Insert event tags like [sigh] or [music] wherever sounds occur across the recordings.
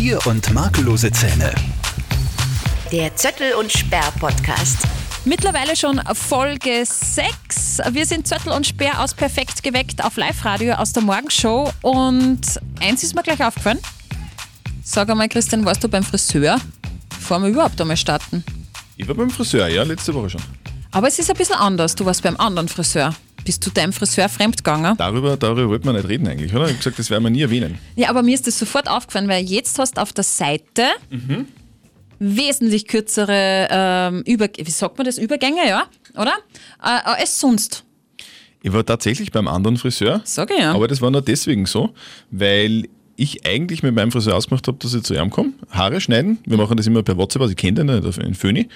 Stier- und makellose Zähne. Der Zöttel und Sperr Podcast. Mittlerweile schon Folge 6. Wir sind Zöttel und Speer aus Perfekt geweckt auf Live-Radio aus der Morgenshow. Und eins ist mir gleich aufgefallen. Sag einmal, Christian, warst du beim Friseur? Bevor wir überhaupt einmal starten. Ich war beim Friseur, ja, letzte Woche schon. Aber es ist ein bisschen anders. Du warst beim anderen Friseur. Bist du deinem Friseur fremdgegangen? Darüber, darüber wollten wir nicht reden eigentlich, oder? Ich habe gesagt, das werden wir nie erwähnen. Ja, aber mir ist das sofort aufgefallen, weil jetzt hast du auf der Seite wesentlich kürzere ähm, Über wie sagt man das? Übergänge, ja? Oder? Äh, äh, als sonst. Ich war tatsächlich beim anderen Friseur, Sag ich ja. aber das war nur deswegen so, weil ich eigentlich mit meinem Friseur ausgemacht habe, dass ich zu ihm komme, Haare schneiden. Wir machen das immer per WhatsApp, also ich kenne den nicht, in Föni.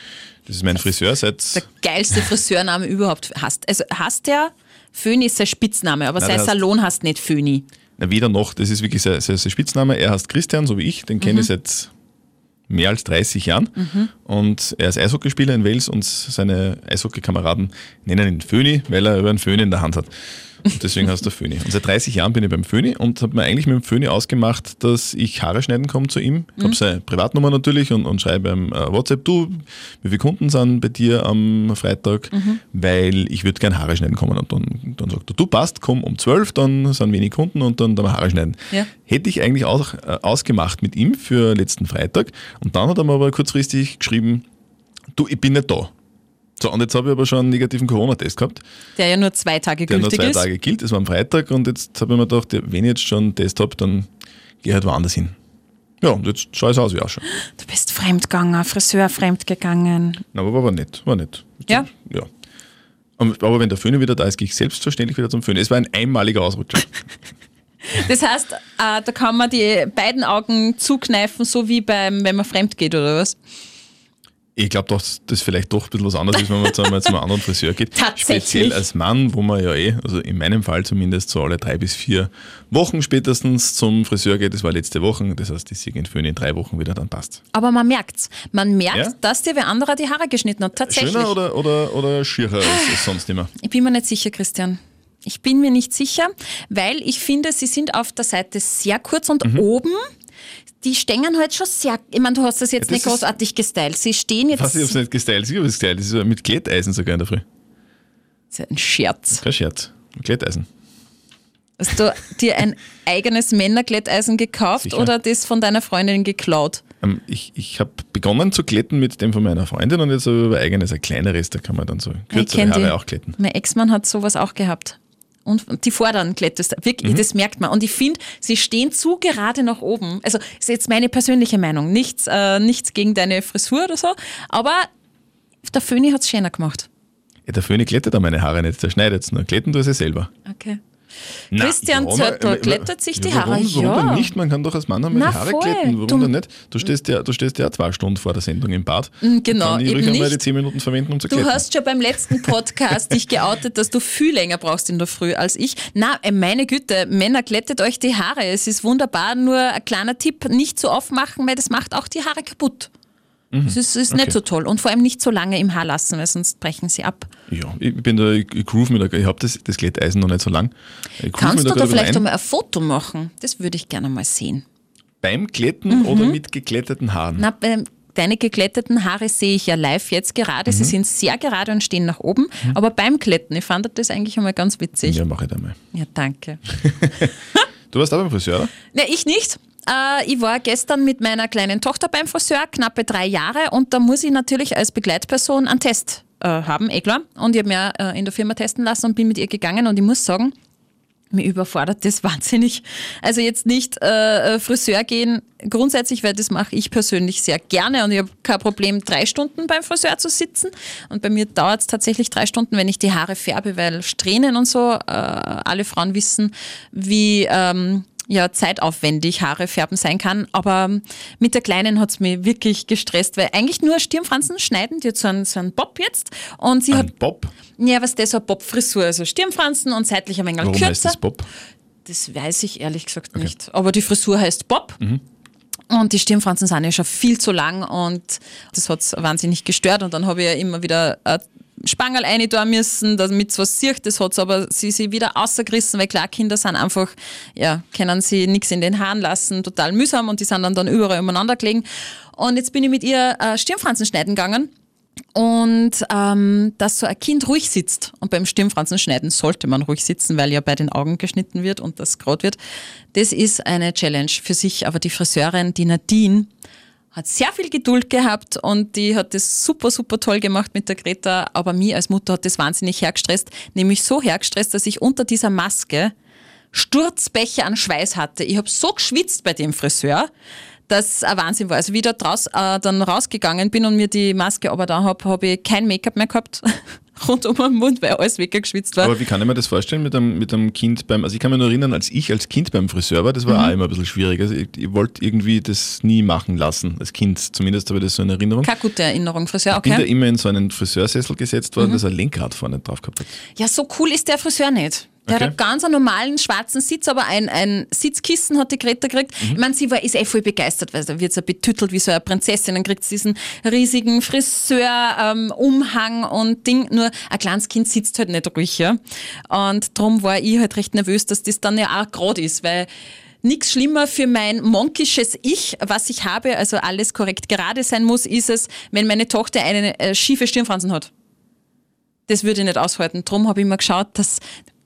Das ist mein Friseur seit... der geilste Friseurname überhaupt hast. Also hast der Föni ist sein Spitzname, aber Nein, sein Salon heißt nicht Föni. Na, weder noch, das ist wirklich sein, sein, sein Spitzname. Er heißt Christian, so wie ich, den Mhm. kenne ich seit mehr als 30 Jahren. Und er ist Eishockeyspieler in Wales und seine Eishockeykameraden nennen ihn Föni, weil er über einen Föhn in der Hand hat. Und deswegen heißt er Föni. Und seit 30 Jahren bin ich beim Föni und habe mir eigentlich mit dem Föni ausgemacht, dass ich Haare schneiden komme zu ihm. Ich habe seine Privatnummer natürlich und, und schreibe ihm äh, WhatsApp, du, wie viele Kunden sind bei dir am Freitag, weil ich würde gerne Haare schneiden kommen. Und dann, dann sagt er, du passt, komm um 12, dann sind wenig Kunden und dann, dann Haare schneiden. Ja. Hätte ich eigentlich auch äh, ausgemacht mit ihm für letzten Freitag. Und dann hat er mir aber kurzfristig geschrieben, du, ich bin nicht da. So, und jetzt habe ich aber schon einen negativen Corona-Test gehabt, Der ja nur zwei Tage der nur gültig zwei ist. Tage gilt. Es war am Freitag und jetzt habe ich mir gedacht, wenn ich jetzt schon einen Test habe, dann gehe ich halt woanders hin. Ja, und jetzt schaue ich aus wie auch schon. Du bist fremdgegangen, Friseur fremdgegangen. Na, aber war nett, war nett. Ja? Ja. Aber wenn der Föhn wieder da ist, gehe ich selbstverständlich wieder zum Föhn. Es war ein einmaliger Ausrutscher. [laughs] Das heißt, äh, da kann man die beiden Augen zukneifen, so wie beim, wenn man fremd geht oder was? Ich glaube, dass das vielleicht doch ein bisschen was anderes ist, wenn man zu einem, zu einem anderen Friseur geht. [laughs] Tatsächlich. Speziell als Mann, wo man ja eh, also in meinem Fall zumindest so alle drei bis vier Wochen spätestens zum Friseur geht. Das war letzte Woche, das heißt, die sind in Föhn in drei Wochen wieder dann passt. Aber man merkt's. Man merkt, Ja? dass dir wer anderer die Haare geschnitten hat. Tatsächlich. Schöner oder, oder, oder schierer als, als sonst immer? Ich bin mir nicht sicher, Christian. Ich bin mir nicht sicher, weil ich finde, sie sind auf der Seite sehr kurz und Mhm. oben, die stehen halt schon sehr. Ich meine, du hast das jetzt Ja, das nicht großartig gestylt. Sie stehen jetzt. Was, ich hab's nicht gestylt, ich hab's gestylt. Das ist ja mit Glätteisen sogar in der Früh. Das ist ein Scherz. Kein Scherz. Mit Glätteisen. Hast du dir ein eigenes Männerglätteisen gekauft Sicher. oder das von deiner Freundin geklaut? Ähm, ich ich habe begonnen zu glätten mit dem von meiner Freundin und jetzt habe ich aber eigenes, ein kleineres, da kann man dann so kürzere Haare die. auch glätten. Mein Ex-Mann hat sowas auch gehabt. Und die vorderen glättest. Wirklich, Mhm. das merkt man. Und ich finde, sie stehen zu gerade nach oben. Also, ist jetzt meine persönliche Meinung. Nichts, äh, nichts gegen deine Frisur oder so. Aber der Föhni hat es schöner gemacht. Ja, der Föhn glättet da meine Haare nicht, der schneidet es nur. Glätten tue ich selber. Okay. Na, Christian Zöttl aber- glättet sich die warum, Haare. Warum Ja. denn nicht? Man kann doch als Mann einmal Na, die Haare voll. glätten. Warum Du- denn nicht? Du stehst, ja, du stehst ja zwei Stunden vor der Sendung im Bad. genau, Kann ich ruhig einmal die zehn Minuten verwenden, um zu Du glätten. hast schon beim letzten Podcast dich geoutet, dass du viel länger brauchst in der Früh als ich. Na, äh, meine Güte, Männer glättet euch die Haare. Es ist wunderbar. Nur ein kleiner Tipp, nicht so oft machen, weil das macht auch die Haare kaputt. Das ist, ist Mhm. Okay. nicht so toll. Und vor allem nicht so lange im Haar lassen, weil sonst brechen sie ab. ja, ich bin da, ich, groove mir da, ich habe das, das Glätteisen noch nicht so lang. Kannst mir du da vielleicht ein. einmal ein Foto machen? Das würde ich gerne mal sehen. Beim Glätten oder mit geglätteten Haaren? Na, bei deine geglätteten Haare sehe ich ja live jetzt gerade. Mhm. Sie sind sehr gerade und stehen nach oben. Aber beim Glätten, ich fand das eigentlich einmal ganz witzig. Ja, mache ich da mal. ja danke. [laughs] [laughs] Du warst auch beim Friseur, oder? Ne, ich nicht. Äh, ich war gestern mit meiner kleinen Tochter beim Friseur, knappe drei Jahre, und da muss ich natürlich als Begleitperson einen Test äh, haben, eh klar. Und ich habe mir äh, in der Firma testen lassen und bin mit ihr gegangen und ich muss sagen, mir überfordert das [laughs] wahnsinnig. Also jetzt nicht äh, Friseur gehen grundsätzlich, weil das mache ich persönlich sehr gerne und ich habe kein Problem, drei Stunden beim Friseur zu sitzen. Und bei mir dauert es tatsächlich drei Stunden, wenn ich die Haare färbe, weil Strähnen und so, äh, alle Frauen wissen, wie ähm, ja, zeitaufwendig Haare färben sein kann. Aber mit der Kleinen hat es mich wirklich gestresst, weil eigentlich nur Stirnfransen schneiden, die hat so einen, so einen Bob jetzt. Und sie hat Ein Bob. ja, was das so eine Bob-Frisur, also Stirnfransen und seitlich ein wenig Warum kürzer. heißt das Bob? Das weiß ich ehrlich gesagt nicht. Aber die Frisur heißt Bob. Mhm. Und die Stirnfransen sind ja schon viel zu lang und das hat es wahnsinnig gestört. Und dann habe ich ja immer wieder äh, Spangerl rein da müssen, damit es was sieht. Das hat aber sie sich wieder rausgerissen, weil klar, Kinder sind einfach, ja, können sie nichts in den Haaren lassen, total mühsam und die sind dann, dann überall umeinander gelegen. Und jetzt bin ich mit ihr äh, Stirnfransen schneiden gegangen. Und ähm, dass so ein Kind ruhig sitzt. Und beim Stirnfransen schneiden sollte man ruhig sitzen, weil ja bei den Augen geschnitten wird und das grot wird. Das ist eine Challenge für sich. Aber die Friseurin, die Nadine, hat sehr viel Geduld gehabt und die hat das super, super toll gemacht mit der Greta. Aber mir als Mutter hat das wahnsinnig hergestresst. Nämlich so hergestresst, dass ich unter dieser Maske Sturzbäche an Schweiß hatte. Ich habe so geschwitzt bei dem Friseur, dass ein Wahnsinn war. Also wie ich da draus, äh, dann rausgegangen bin und mir die Maske aber da habe, habe ich kein Make-up mehr gehabt. [laughs] rund um den Mund, weil alles weggeschwitzt war. Aber wie kann ich mir das vorstellen mit einem, mit einem Kind beim, also ich kann mich nur erinnern, als ich als Kind beim Friseur war, das war Mhm. auch immer ein bisschen schwierig. Also ich, ich wollte irgendwie das nie machen lassen, als Kind. Zumindest habe ich das so in Erinnerung. Keine gute Erinnerung, Friseur, Ich bin da okay. Mhm. immer in so einen Friseursessel gesetzt worden, das ein Lenkrad vorne drauf gehabt hat. Ja, so cool ist der Friseur nicht. Der Okay. hat einen ganz einen normalen schwarzen Sitz, aber ein, ein Sitzkissen hat die Greta gekriegt. Mhm. Ich meine, sie war, ist eh voll begeistert, weil da wird sie betüttelt wie so eine Prinzessin. Dann kriegt sie diesen riesigen Friseur, ähm, und Ding. Nur ein kleines Kind sitzt halt nicht ruhig. Ja? Und darum war ich halt recht nervös, dass das dann ja auch gerade ist, weil Nichts schlimmer für mein monkisches Ich, was ich habe, also alles korrekt gerade sein muss, ist es, wenn meine Tochter eine äh, schiefe Stirnfransen hat das würde ich nicht aushalten. Drum habe ich immer geschaut, dass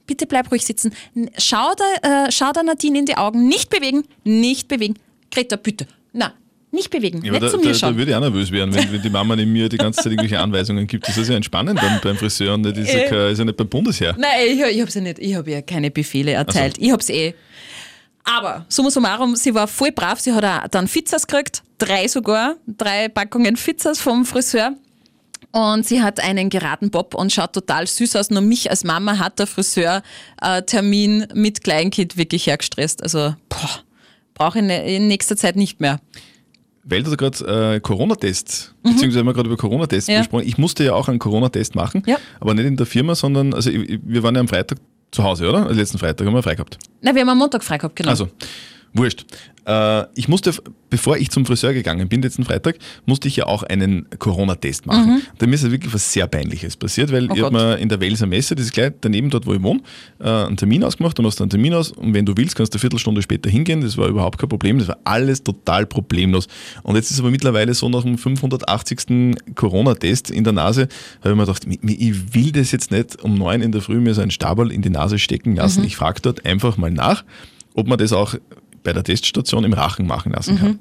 bitte bleib ruhig sitzen. Schau der, äh, schau der Nadine in die Augen. Nicht bewegen, nicht bewegen. Greta, bitte. Na, nicht bewegen. Ja, nicht da, zu mir da, da schauen. würde ich auch nervös werden, wenn, wenn die Mama neben mir die ganze Zeit irgendwelche [laughs] Anweisungen gibt. Das ist ja entspannend beim, beim Friseur und das ist, ja Äh. ist ja nicht beim Bundesheer. Nein, ich, ich habe ja nicht. Ich habe ja keine Befehle erteilt. Ich habe es eh. Aber summa summarum, sie war voll brav. Sie hat auch dann Pizzas gekriegt, drei sogar, drei Packungen Pizzas vom Friseur. Und sie hat einen geraden Bob und schaut total süß aus. Nur mich als Mama hat der Friseur äh, Termin mit Kleinkind wirklich hergestresst. Also brauche ich ne- in nächster Zeit nicht mehr. Weil du gerade äh, Corona-Test, beziehungsweise haben wir gerade über Corona-Test Mhm. Ja. gesprochen. Ich musste ja auch einen Corona-Test machen, Ja. aber nicht in der Firma, sondern, also ich, wir waren ja am Freitag zu Hause, oder? Also letzten Freitag haben wir frei gehabt. Na, wir haben am Montag frei gehabt, genau. Also, wurscht. Äh, ich musste, bevor ich zum Friseur gegangen bin, letzten Freitag, musste ich ja auch einen Corona-Test machen. Da mir ist ja wirklich was sehr Peinliches passiert, weil Mhm. Oh ich habe mir in der Welser Messe, das ist gleich daneben dort, wo ich wohne, äh, einen Termin ausgemacht. Du machst einen Termin aus und wenn du willst, kannst du eine Viertelstunde später hingehen. Das war überhaupt kein Problem. Das war alles total problemlos. Und jetzt ist aber mittlerweile so nach dem 580. Corona-Test in der Nase, habe ich mir gedacht, ich will das jetzt nicht um neun in der Früh mir so einen Stabal in die Nase stecken lassen. Ich frage dort einfach mal nach, ob man das auch bei der Teststation im Rachen machen lassen kann.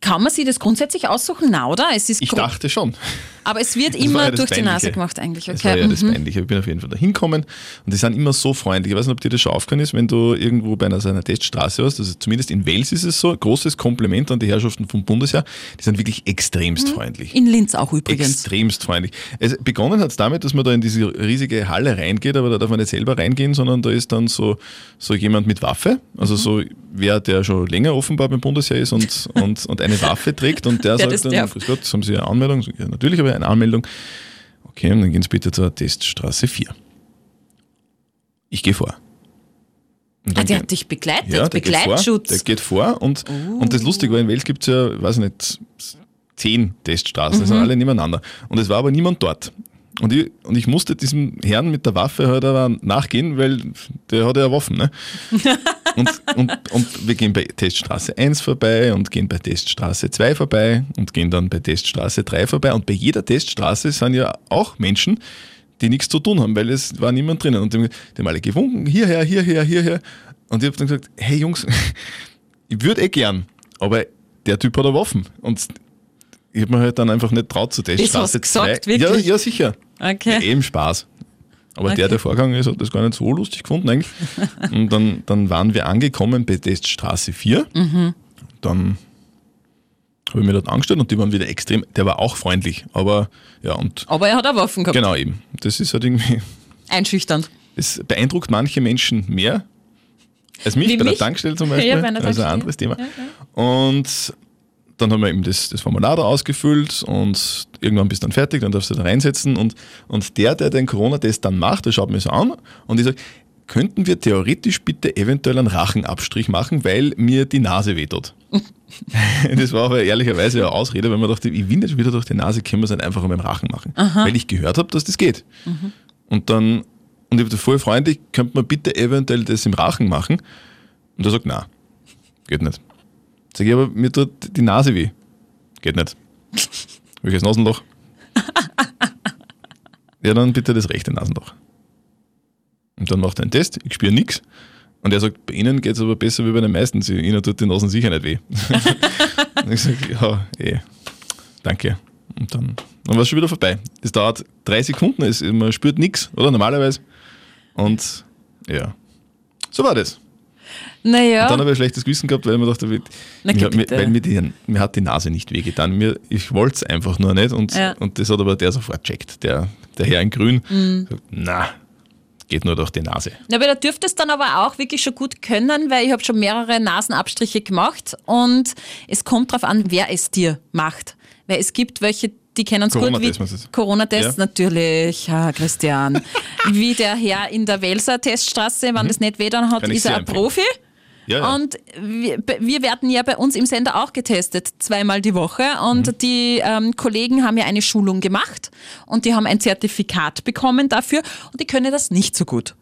Kann man sich das grundsätzlich aussuchen? Na, oder? Es ist Ich dachte schon. aber es wird Das immer ja das durch die Nase gemacht eigentlich. Das war Okay. ja das mhm. Peinliche. Ich bin auf jeden Fall da hinkommen und die sind immer so freundlich. Ich weiß nicht, ob dir das schon aufgefallen ist, wenn du irgendwo bei einer, so einer Teststraße warst, also zumindest in Wales ist es so, großes Kompliment an die Herrschaften vom Bundesheer, die sind wirklich extremst freundlich. In Linz auch übrigens. Extremst freundlich. Es, begonnen hat es damit, dass man da in diese riesige Halle reingeht, aber da darf man nicht selber reingehen, sondern da ist dann so, so jemand mit Waffe, also Mhm. so wer, der schon länger offenbar beim Bundesheer ist und, [laughs] und, und eine Waffe trägt und der, [laughs] Der sagt dann, darf. grüß Gott, haben Sie eine Anmeldung? Ja, natürlich habe ich eine Anmeldung. Okay, und dann gehen Sie bitte zur Teststraße 4. Ich gehe vor. Ah, der hat dich begleitet, ja, der geht vor, Begleitschutz. der geht vor und, und das Lustige war, in Wales gibt es ja, weiß ich nicht, zehn Teststraßen, das sind alle nebeneinander. Und es war aber niemand dort. Und ich, und ich musste diesem Herrn mit der Waffe halt aber nachgehen, weil der hat ja Waffen. Ne? [laughs] Und, und, und wir gehen bei Teststraße 1 vorbei und gehen bei Teststraße 2 vorbei und gehen dann bei Teststraße 3 vorbei. Und bei jeder Teststraße sind ja auch Menschen, die nichts zu tun haben, weil es war niemand drinnen. Und die, haben- alle gewunken, hierher, hierher, hierher. Und ich habe dann gesagt, hey Jungs, [laughs] ich würde eh gern, aber der Typ hat eine Waffen. Und ich habe mir halt dann einfach nicht traut zu Teststraße hast du gesagt, 2. Ja, ja, sicher. Okay. Ja, eben Spaß. Aber der, Okay. der vorgegangen ist, hat das gar nicht so lustig gefunden eigentlich. [laughs] Und dann, dann waren wir angekommen bei Teststraße 4. Mhm. Dann habe ich mir dort angestellt und die waren wieder extrem, der war auch freundlich, aber ja, und Aber er hat auch Waffen gehabt. genau eben. Das ist halt irgendwie, [laughs] Einschüchternd. es beeindruckt manche Menschen mehr als mich Wie bei der mich? Tankstelle zum [laughs] Ja, Beispiel. bei einer also Tankstelle. ein anderes Thema. Und dann haben wir eben das, das Formular da ausgefüllt und irgendwann bist du dann fertig, dann darfst du da reinsetzen und, und der, der den Corona-Test dann macht, der schaut mir so an und ich sage, könnten wir theoretisch bitte eventuell einen Rachenabstrich machen, weil mir die Nase wehtut. [laughs] das war aber ehrlicherweise eine Ausrede, weil man dachte, ich will nicht wieder durch die Nase, können wir es einfach an meinem Rachen machen. Weil ich gehört habe, dass das geht. Und dann, und ich habe voll freundlich, könnte man bitte eventuell das im Rachen machen? Und er sagt, na, geht nicht. Sag ich, aber mir tut die Nase weh. Geht nicht. [laughs] Welches Nasenloch? ja, dann bitte das rechte Nasenloch. Und dann macht er einen Test, ich spüre nichts. Und er sagt, bei Ihnen geht es aber besser wie bei den meisten. Sie, Ihnen tut die Nasen sicher nicht weh. [laughs] und ich sage, ja, eh, danke. Und dann, dann war es schon wieder vorbei. Das dauert drei Sekunden, es, man spürt nichts, oder normalerweise. Und ja, so war das. Naja. Dann habe ich ein schlechtes Gewissen gehabt, weil ich mir dachte, wie- Na, mir, mir, weil mir, die, mir hat die Nase nicht wehgetan. Mir, ich wollte es einfach nur nicht und, Ja. und das hat aber der sofort checkt. Der, der Herr in Grün, Mhm. sagt, na, geht nur durch die Nase. Ja, aber da dürfte es dann aber auch wirklich schon gut können, weil ich habe schon mehrere Nasenabstriche gemacht und es kommt darauf an, wer es dir macht. Weil es gibt welche, die kennen es gut wie Corona-Test Ja. natürlich, ja, Christian. [laughs] wie der Herr in der Welser Teststraße, wenn das nicht dann hat, Mhm. Kann ist er ein empfehlen. Profi. Ja, ja. Und wir, wir werden ja bei uns im Sender auch getestet, zweimal die Woche. Und Mhm. die ähm, Kollegen haben ja eine Schulung gemacht und die haben ein Zertifikat bekommen dafür und die können das nicht so gut.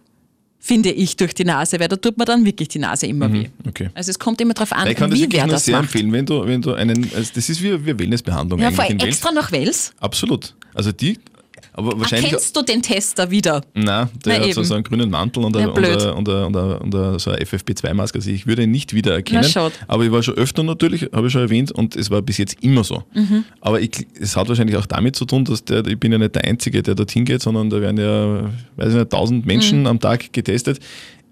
Finde ich durch die Nase, weil da tut man dann wirklich die Nase immer weh. okay. Also es kommt immer darauf an, Ich kann das wie wirklich wer nur das sehr macht. empfehlen, wenn du, wenn du einen, also das ist wie, wie Wellnessbehandlung Ja, vor Wels. extra nach Wels. Absolut. Also die, aber wahrscheinlich. Erkennst du den Tester wieder? Nein, der Na hat so, so einen grünen Mantel und, Ja, eine, und, eine, und, eine, und, eine, und so eine FFP2-Maske. Also ich würde ihn nicht wiedererkennen. Na, schade. aber ich war schon öfter natürlich, habe ich schon erwähnt, und es war bis jetzt immer so. Mhm. Aber ich, es hat wahrscheinlich auch damit zu tun, dass der, ich bin ja nicht der Einzige, der dorthin geht, sondern da werden ja, weiß ich nicht, tausend Menschen Mhm. am Tag getestet.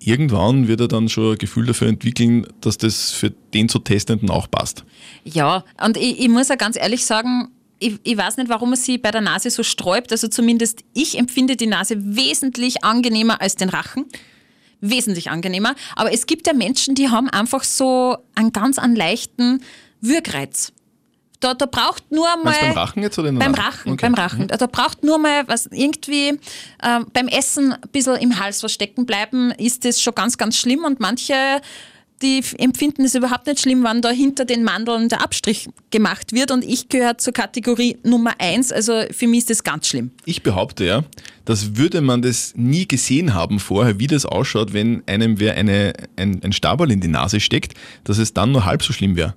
Irgendwann wird er dann schon ein Gefühl dafür entwickeln, dass das für den zu Testenden auch passt. Ja, und ich, ich muss ja ganz ehrlich sagen, ich, ich weiß nicht, warum es sie bei der Nase so sträubt. Also zumindest ich empfinde die Nase wesentlich angenehmer als den Rachen. Wesentlich angenehmer. Aber es gibt ja Menschen, die haben einfach so einen ganz einen leichten Würgreiz. Da, da braucht nur mal. Beim Rachen jetzt oder Beim? Rachen, Okay. beim Rachen. Da braucht nur mal was irgendwie ähm, beim Essen ein bisschen im Hals was stecken bleiben, ist das schon ganz, ganz schlimm. Und manche, die empfinden es überhaupt nicht schlimm, wenn da hinter den Mandeln der Abstrich gemacht wird. Und ich gehöre zur Kategorie Nummer eins. Also für mich ist das ganz schlimm. Ich behaupte ja, dass würde man das nie gesehen haben vorher, wie das ausschaut, wenn einem wer eine, ein, ein Stabal in die Nase steckt, dass es dann nur halb so schlimm wäre.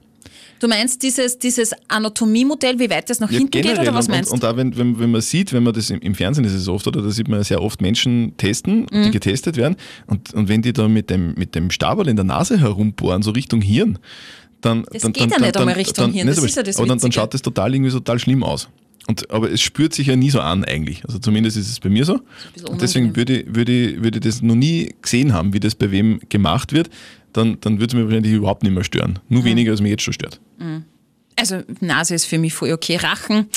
Du meinst dieses, dieses Anatomie-Modell, wie weit das nach hinten geht, oder was und, meinst und, du? und auch wenn, wenn, wenn man sieht, wenn man das im, im Fernsehen ist es oft, oder da sieht man ja sehr oft Menschen testen, Mhm. die getestet werden, und, und wenn die da mit dem, mit dem Stabal in der Nase herumbohren, so Richtung Hirn, dann. Das dann, geht dann, ja nicht dann, einmal Richtung dann, Hirn, das ist ja das Aber dann, dann schaut das total irgendwie total schlimm aus. Und, aber es spürt sich ja nie so an eigentlich. Also zumindest ist es bei mir so. Und deswegen würde, würde, würde ich das noch nie gesehen haben, wie das bei wem gemacht wird, dann, dann würde es mir wahrscheinlich überhaupt nicht mehr stören. Mhm. Nur weniger, als mir jetzt schon stört. Also Nase ist für mich voll okay. Rachen,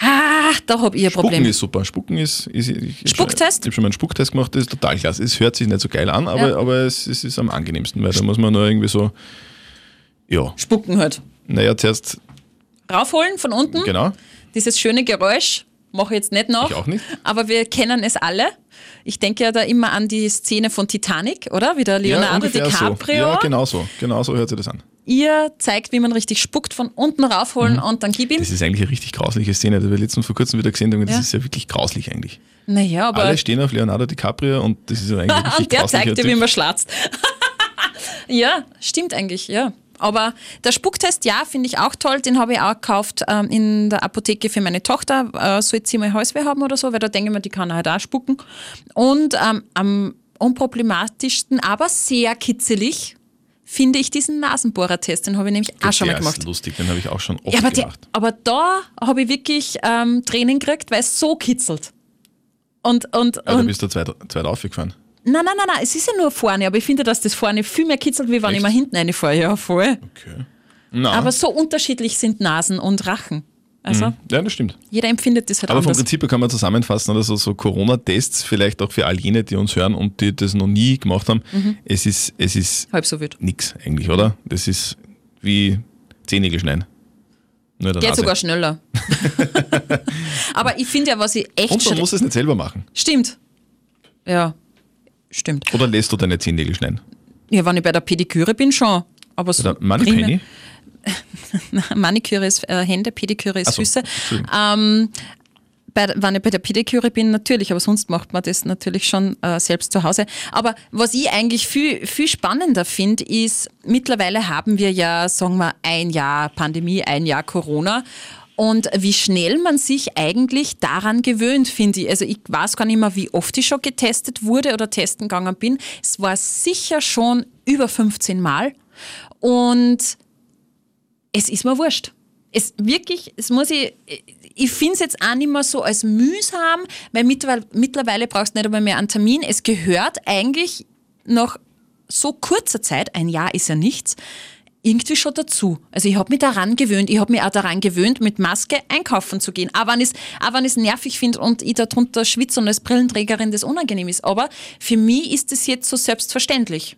ah, da habe ich ein Problem. Spucken ist super. Spucken ist. ist ich, Spucktest? Ich habe schon mal einen Spucktest gemacht, das ist total klasse. Es hört sich nicht so geil an, aber, Ja. aber es, es ist am angenehmsten, weil da muss man nur irgendwie so. Ja, Spucken halt. naja, zuerst, Raufholen von unten. genau. Dieses schöne Geräusch mache ich jetzt nicht nach. Ich auch nicht. Aber wir kennen es alle. Ich denke ja da immer an die Szene von Titanic, oder? Wie der ja, Leonardo ungefähr DiCaprio. So. Ja, genau so. Genau so hört sich das an. Ihr zeigt, wie man richtig spuckt, von unten raufholen Mhm. und dann gib ihm. Das ist eigentlich eine richtig grausliche Szene. Das habe ich letztens vor kurzem wieder gesehen und das Ja. ist ja wirklich grauslich eigentlich. Naja, aber Alle stehen auf Leonardo DiCaprio und das ist ja eigentlich [laughs] und der zeigt dir, wie man schlatzt. ja, stimmt eigentlich, ja. Aber der Spucktest, ja, finde ich auch toll. Den habe ich auch gekauft ähm, in der Apotheke für meine Tochter. Äh, soll sie mal Halsweh haben oder so, weil da denke ich mir, die kann halt auch spucken. Und ähm, am unproblematischsten, aber sehr kitzelig, finde ich diesen Nasenbohrertest. Den habe ich nämlich auch schon mal Der gemacht. ist lustig, den habe ich auch schon oft Ja, aber, die, gemacht. aber da habe ich wirklich ähm, Tränen gekriegt, weil es so kitzelt. Und, und, Ja, da und bist du zweit, zweit aufgefahren. Nein, nein, nein, nein, es ist ja nur vorne, aber ich finde, dass das vorne viel mehr kitzelt, wie wenn ich Echt? mal hinten reinfahre. Ja, voll. Okay. Na, Aber so unterschiedlich sind Nasen und Rachen. Also ja, das stimmt. jeder empfindet das halt Aber vom anders. Prinzip her kann man zusammenfassen, oder so, so Corona-Tests, vielleicht auch für all jene, die uns hören und die das noch nie gemacht haben, Mhm. es ist, es ist Halb so wild. nix eigentlich, oder? Das ist wie Zehennägel schneiden. Nur Geht Nase. sogar schneller. [laughs] aber ich finde ja, was ich echt und man muss es nicht selber machen. Stimmt. Ja, stimmt. Oder lässt du deine Zehennägel schneiden? Ja, wenn ich bei der Pediküre bin, schon. Aber so primär- [laughs] Maniküre ist äh, Hände, Pediküre ist so, Füße. Ähm, bei, wenn ich bei der Pediküre bin, natürlich, aber sonst macht man das natürlich schon äh, selbst zu Hause. Aber was ich eigentlich viel, viel spannender finde, ist, mittlerweile haben wir ja, sagen wir, ein Jahr Pandemie, ein Jahr Corona. Und wie schnell man sich eigentlich daran gewöhnt, finde ich. Also ich weiß gar nicht mehr, wie oft ich schon getestet wurde oder testen gegangen bin. Es war sicher schon über 15 Mal. Und es ist mir wurscht. Es wirklich, es muss ich, ich finde es jetzt auch nicht mehr so als mühsam, weil mittlerweile, mittlerweile brauchst du nicht einmal mehr einen Termin. Es gehört eigentlich nach so kurzer Zeit, ein Jahr ist ja nichts, irgendwie schon dazu. Also ich habe mich daran gewöhnt, ich habe mich auch daran gewöhnt, mit Maske einkaufen zu gehen. Auch wenn ich es nervig finde und ich darunter schwitze und als Brillenträgerin das unangenehm ist. Aber für mich ist es jetzt so selbstverständlich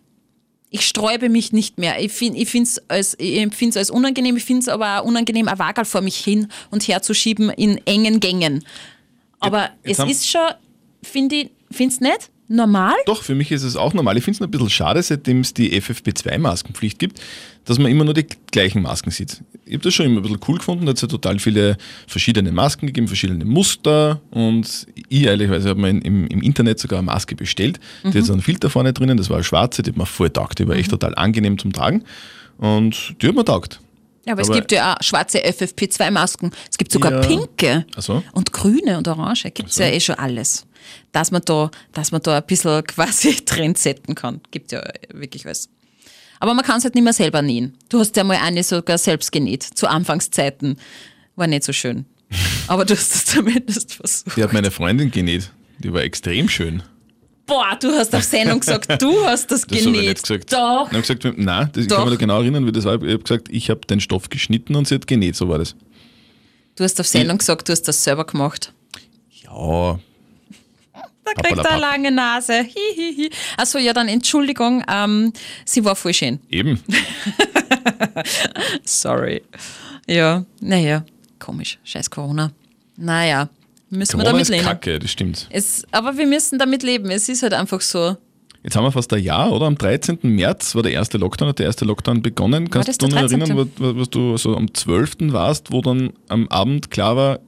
ich sträube mich nicht mehr. Ich, find, ich finde es als, ich empfind's als unangenehm, ich finde es aber auch unangenehm, ein Wagel vor mich hin und her zu schieben in engen Gängen. Aber Jetzt es haben- ist schon, finde ich, findest nicht normal? Doch, für mich ist es auch normal. Ich finde es nur ein bisschen schade, seitdem es die FFP2-Maskenpflicht gibt, dass man immer nur die gleichen Masken sieht. Ich habe das schon immer ein bisschen cool gefunden. Da hat es ja total viele verschiedene Masken gegeben, verschiedene Muster. Und ich ehrlicherweise habe mir im, im Internet sogar eine Maske bestellt. Die hat so einen Filter vorne drinnen, das war eine schwarze, die hat mir voll taugt. Die war echt total angenehm zum Tragen. Und die hat mir taugt. Ja, aber, es Aber- gibt ja auch schwarze FFP2-Masken. Es gibt sogar Ja. pinke so. und grüne und orange. Gibt es ja eh schon alles. Dass man, da, dass man da ein bisschen quasi [laughs] Trend setzen kann. Gibt ja wirklich was. Aber man kann es halt nicht mehr selber nähen. Du hast ja mal eine sogar selbst genäht, zu Anfangszeiten. War nicht so schön. [laughs] Aber du hast es zumindest versucht. Die hat meine Freundin genäht. Die war extrem schön. Boah, du hast auf Sendung gesagt, du hast das, [laughs] Das habe ich genäht. nicht gesagt. Doch. Ich habe gesagt, nein, das, ich Doch. kann mich da genau erinnern, wie das war. Ich habe gesagt, ich habe den Stoff geschnitten und sie hat genäht, so war das. Du hast auf Sendung gesagt, du hast das selber gemacht. Ja, Da kriegt er eine lange Nase. Hihihi. Achso, ja, dann Entschuldigung, ähm, sie war voll schön. eben. [laughs] Sorry. Ja, naja, komisch. Scheiß Corona. Naja, müssen wir Corona damit ist leben. kacke, das stimmt. Es, aber wir müssen damit leben. Es ist halt einfach so. Jetzt haben wir fast ein Jahr, oder? Am 13. März war der erste Lockdown, hat der erste Lockdown begonnen. Kannst du noch erinnern, 13.? was, was du so am 12. warst, wo dann am Abend klar war,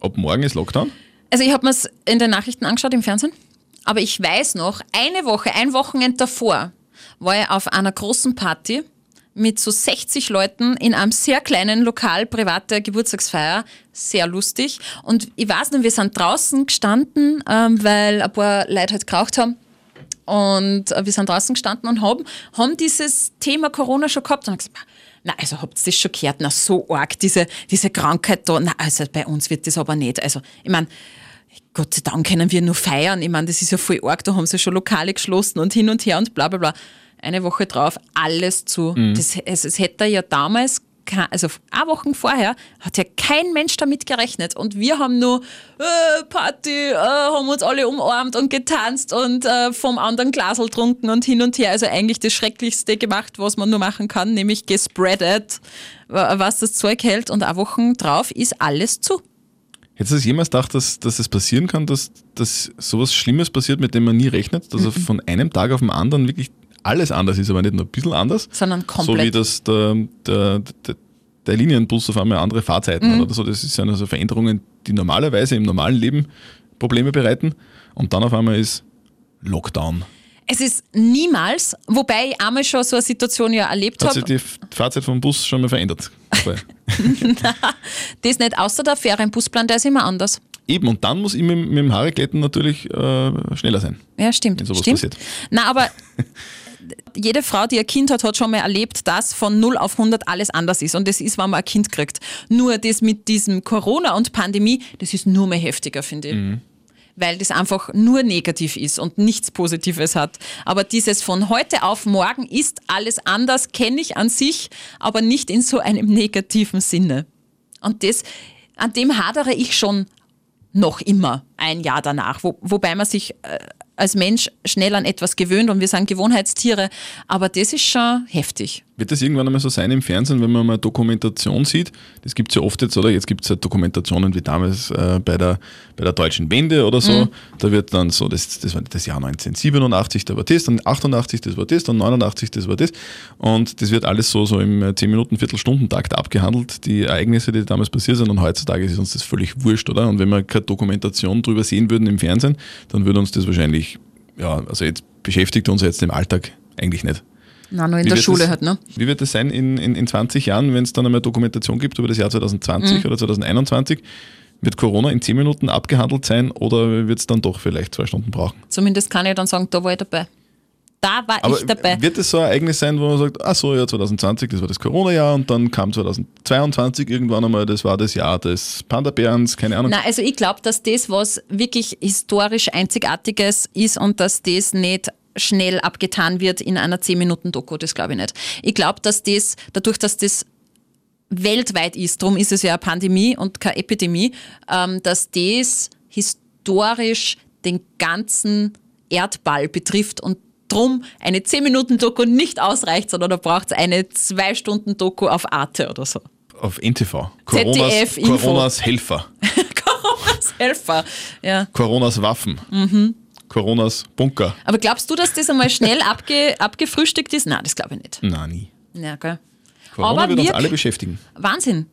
ab morgen ist Lockdown? Also ich habe mir es in den Nachrichten angeschaut im Fernsehen, aber ich weiß noch, eine Woche, ein Wochenende davor, war ich auf einer großen Party mit so 60 Leuten in einem sehr kleinen Lokal, private Geburtstagsfeier. Sehr lustig. Und ich weiß noch, wir sind draußen gestanden, ähm, weil ein paar Leute halt geraucht haben. Und äh, wir sind draußen gestanden und haben, haben dieses Thema Corona schon gehabt. Und haben gesagt, na, also habt ihr das schon gehört? Na, so arg, diese, diese Krankheit da. Na, also bei uns wird das aber nicht. Also, ich meine, Gott sei Dank können wir nur feiern. Ich meine, das ist ja voll arg, da haben sie schon Lokale geschlossen und hin und her und bla bla bla. Eine Woche drauf, alles zu. Das, es, es hätte ja damals, also eine Woche vorher, hat ja kein Mensch damit gerechnet. Und wir haben nur äh, Party, äh, haben uns alle umarmt und getanzt und äh, vom anderen Glasel trunken und hin und her. Also eigentlich das Schrecklichste gemacht, was man nur machen kann, nämlich gespreadet, wa- was das Zeug hält. Und eine Woche drauf ist alles zu. Hättest du es jemals gedacht, dass, dass es passieren kann, dass, dass sowas Schlimmes passiert, mit dem man nie rechnet, dass Mhm. von einem Tag auf den anderen wirklich alles anders ist, aber nicht nur ein bisschen anders? Sondern So komplett. wie das der, der, der, der Linienbus auf einmal andere Fahrzeiten Mhm. hat oder so. Das sind also Veränderungen, die normalerweise im normalen Leben Probleme bereiten. Und dann auf einmal ist Lockdown. Es ist niemals, wobei ich einmal schon so eine Situation ja erlebt Hat sich habe, die Fahrzeit vom Bus schon mal verändert? [laughs] [laughs] Das nicht außer der Ferienbusplan, der ist immer anders. Eben, und dann muss ich mit, mit dem Haarglätten natürlich äh, schneller sein. Ja, stimmt. Wenn sowas stimmt. passiert. Na, aber [laughs] jede Frau, die ein Kind hat, hat schon mal erlebt, dass von 0 auf 100 alles anders ist. Und das ist, wenn man ein Kind kriegt. Nur das mit diesem Corona und Pandemie, das ist nur mehr heftiger, finde ich. Weil das einfach nur negativ ist und nichts Positives hat. Aber dieses von heute auf morgen ist alles anders, kenne ich an sich, aber nicht in so einem negativen Sinne. Und das, an dem hadere ich schon noch immer ein Jahr danach, wo, wobei man sich äh, als Mensch schnell an etwas gewöhnt und wir sind Gewohnheitstiere, aber das ist schon heftig. Wird das irgendwann einmal so sein im Fernsehen, wenn man mal Dokumentation sieht? Das gibt es ja oft jetzt, oder? Jetzt gibt es ja Dokumentationen wie damals äh, bei, der, bei der Deutschen Wende oder so. Da wird dann so, das, das war das Jahr 1987, da war das, dann 88, das war das, dann 89, das war das. Und das wird alles so, so im 10 Minuten, Viertelstundentakt abgehandelt, die Ereignisse, die damals passiert sind. Und heutzutage ist uns das völlig wurscht, oder? Und wenn wir keine Dokumentation drüber sehen würden im Fernsehen, dann würde uns das wahrscheinlich, ja, also jetzt beschäftigt uns jetzt im Alltag eigentlich nicht. Na, nur in Wie der Schule das, halt, ne? Wie wird das sein in, in, in 20 Jahren, wenn es dann einmal Dokumentation gibt über das Jahr 2020 Mhm. oder 2021? Wird Corona in 10 Minuten abgehandelt sein oder wird es dann doch vielleicht zwei Stunden brauchen? Zumindest kann ich dann sagen, da war ich dabei. Da war Aber ich dabei. wird es so ein Ereignis sein, wo man sagt, ach so, ja 2020, das war das Corona-Jahr und dann kam 2022 irgendwann einmal, das war das Jahr des Panda-Bärens, keine Ahnung. Na, also ich glaube, dass das was wirklich historisch Einzigartiges ist und dass das nicht schnell abgetan wird in einer 10-Minuten-Doku, das glaube ich nicht. Ich glaube, dass das, dadurch, dass das weltweit ist, darum ist es ja eine Pandemie und keine Epidemie, ähm, dass das historisch den ganzen Erdball betrifft und drum eine 10-Minuten-Doku nicht ausreicht, sondern da braucht es eine 2-Stunden-Doku auf Arte oder so. Auf NTV. Coronas. Coronas Helfer. [laughs] Coronas Helfer. Ja. Coronas Waffen. Mhm. Coronas Bunker. Aber glaubst du, dass das einmal schnell abge, abgefrühstückt ist? Nein, das glaube ich nicht. Na, nie. Ja, gell. Corona Aber wird uns wir- alle beschäftigen. Wahnsinn.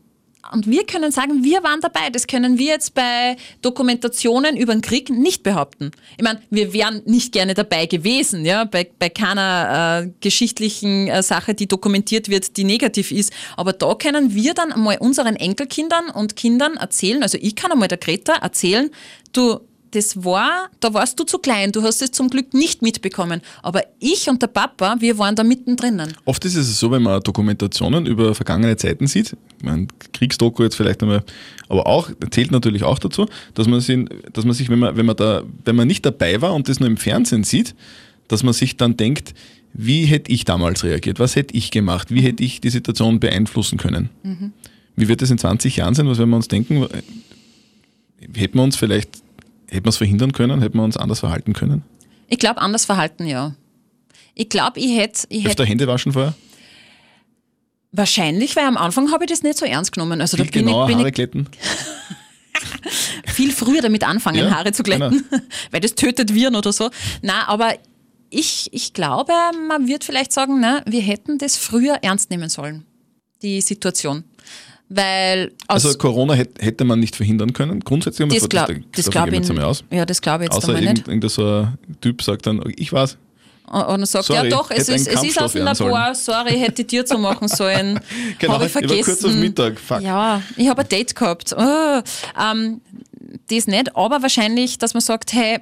Und wir können sagen, wir waren dabei. Das können wir jetzt bei Dokumentationen über den Krieg nicht behaupten. Ich meine, wir wären nicht gerne dabei gewesen, ja, bei, bei keiner äh, geschichtlichen äh, Sache, die dokumentiert wird, die negativ ist. Aber da können wir dann einmal unseren Enkelkindern und Kindern erzählen, also ich kann einmal der Greta erzählen, du, das war, da warst du zu klein, du hast es zum Glück nicht mitbekommen. Aber ich und der Papa, wir waren da mittendrin. Oft ist es so, wenn man Dokumentationen über vergangene Zeiten sieht, ich meine, Kriegsdoku jetzt vielleicht einmal, aber auch, zählt natürlich auch dazu, dass man sich, dass man sich wenn, man, wenn, man da, wenn man nicht dabei war und das nur im Fernsehen sieht, dass man sich dann denkt, wie hätte ich damals reagiert? Was hätte ich gemacht? Wie hätte ich die Situation beeinflussen können? Wie wird das in 20 Jahren sein? Was werden wir uns denken? Hätten wir uns vielleicht, hätten wir es verhindern können? Hätten wir uns anders verhalten können? Ich glaube, anders verhalten, ja. Ich glaube, ich hätte ich hätt Öfter Hände waschen vorher? wahrscheinlich, weil am Anfang habe ich das nicht so ernst genommen. Also da Viel bin genauer ich, bin Haare ich glätten? [laughs] viel früher damit anfangen, Ja, Haare zu glätten, [laughs] weil das tötet Viren oder so. Na, aber ich, ich glaube, man wird vielleicht sagen, na, wir hätten das früher ernst nehmen sollen, die Situation. Weil Also Corona hätte, man nicht verhindern können. Grundsätzlich das glaube das glaub gehen wir ich, jetzt einmal aus. ja, das glaube ich jetzt Außer einmal irgend, nicht. irgendein so ein Typ sagt dann, ich weiß. Und dann sagt, Sorry, ja doch, es ist, es ist aus dem Labor, sorry, hätte ich dir zu machen [laughs] sollen. Genau, habe ich ich war vergessen. kurz auf Mittag, fuck. Ja, ich habe ein Date gehabt. Oh, ähm, das nicht, aber wahrscheinlich, dass man sagt, hey,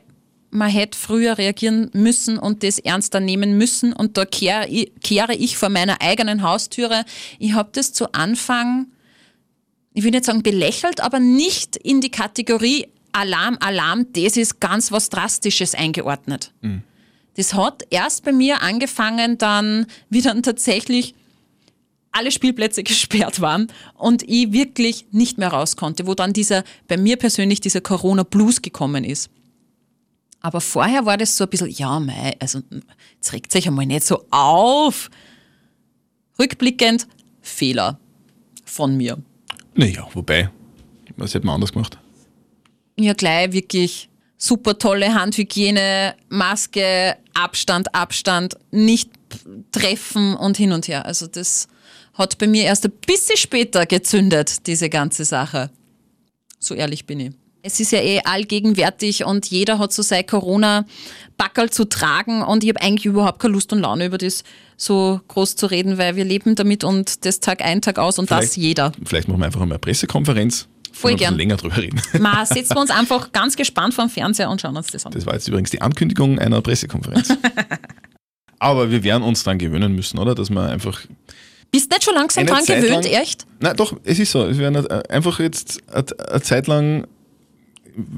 man hätte früher reagieren müssen und das ernster nehmen müssen und da kehre ich, kehre ich vor meiner eigenen Haustüre. Ich habe das zu Anfang, ich will nicht sagen belächelt, aber nicht in die Kategorie Alarm, Alarm, das ist ganz was Drastisches eingeordnet. Das hat erst bei mir angefangen, dann, wie dann tatsächlich alle Spielplätze [laughs] gesperrt waren und ich wirklich nicht mehr raus konnte, wo dann dieser, bei mir persönlich dieser Corona-Blues gekommen ist. Aber vorher war das so ein bisschen, ja, mei, also jetzt regt sich einmal nicht so auf. Rückblickend, Fehler von mir. Naja, wobei, was hätte man anders gemacht? Ja, gleich wirklich super tolle Handhygiene, Maske, Abstand, Abstand, nicht treffen und hin und her. Also das hat bei mir erst ein bisschen später gezündet, diese ganze Sache. So ehrlich bin ich. Es ist ja eh allgegenwärtig und jeder hat so sein Corona-Backerl zu tragen und ich habe eigentlich überhaupt keine Lust und Laune über das so groß zu reden, weil wir leben damit und das Tag ein, Tag aus und das Vielleicht- jeder. Vielleicht machen wir einfach einmal eine Pressekonferenz. Voll gern. länger drüber reden. [laughs] Mal [laughs] setzen wir uns einfach ganz gespannt vor dem Fernseher und schauen uns das an. Das war jetzt übrigens die Ankündigung einer Pressekonferenz. [laughs] Aber wir werden uns dran gewöhnen müssen, oder? Dass man einfach. Bist nicht schon langsam dran Zeit gewöhnt, lang- echt? Nein, doch, es ist so. Wir werden einfach jetzt eine eine Zeit lang,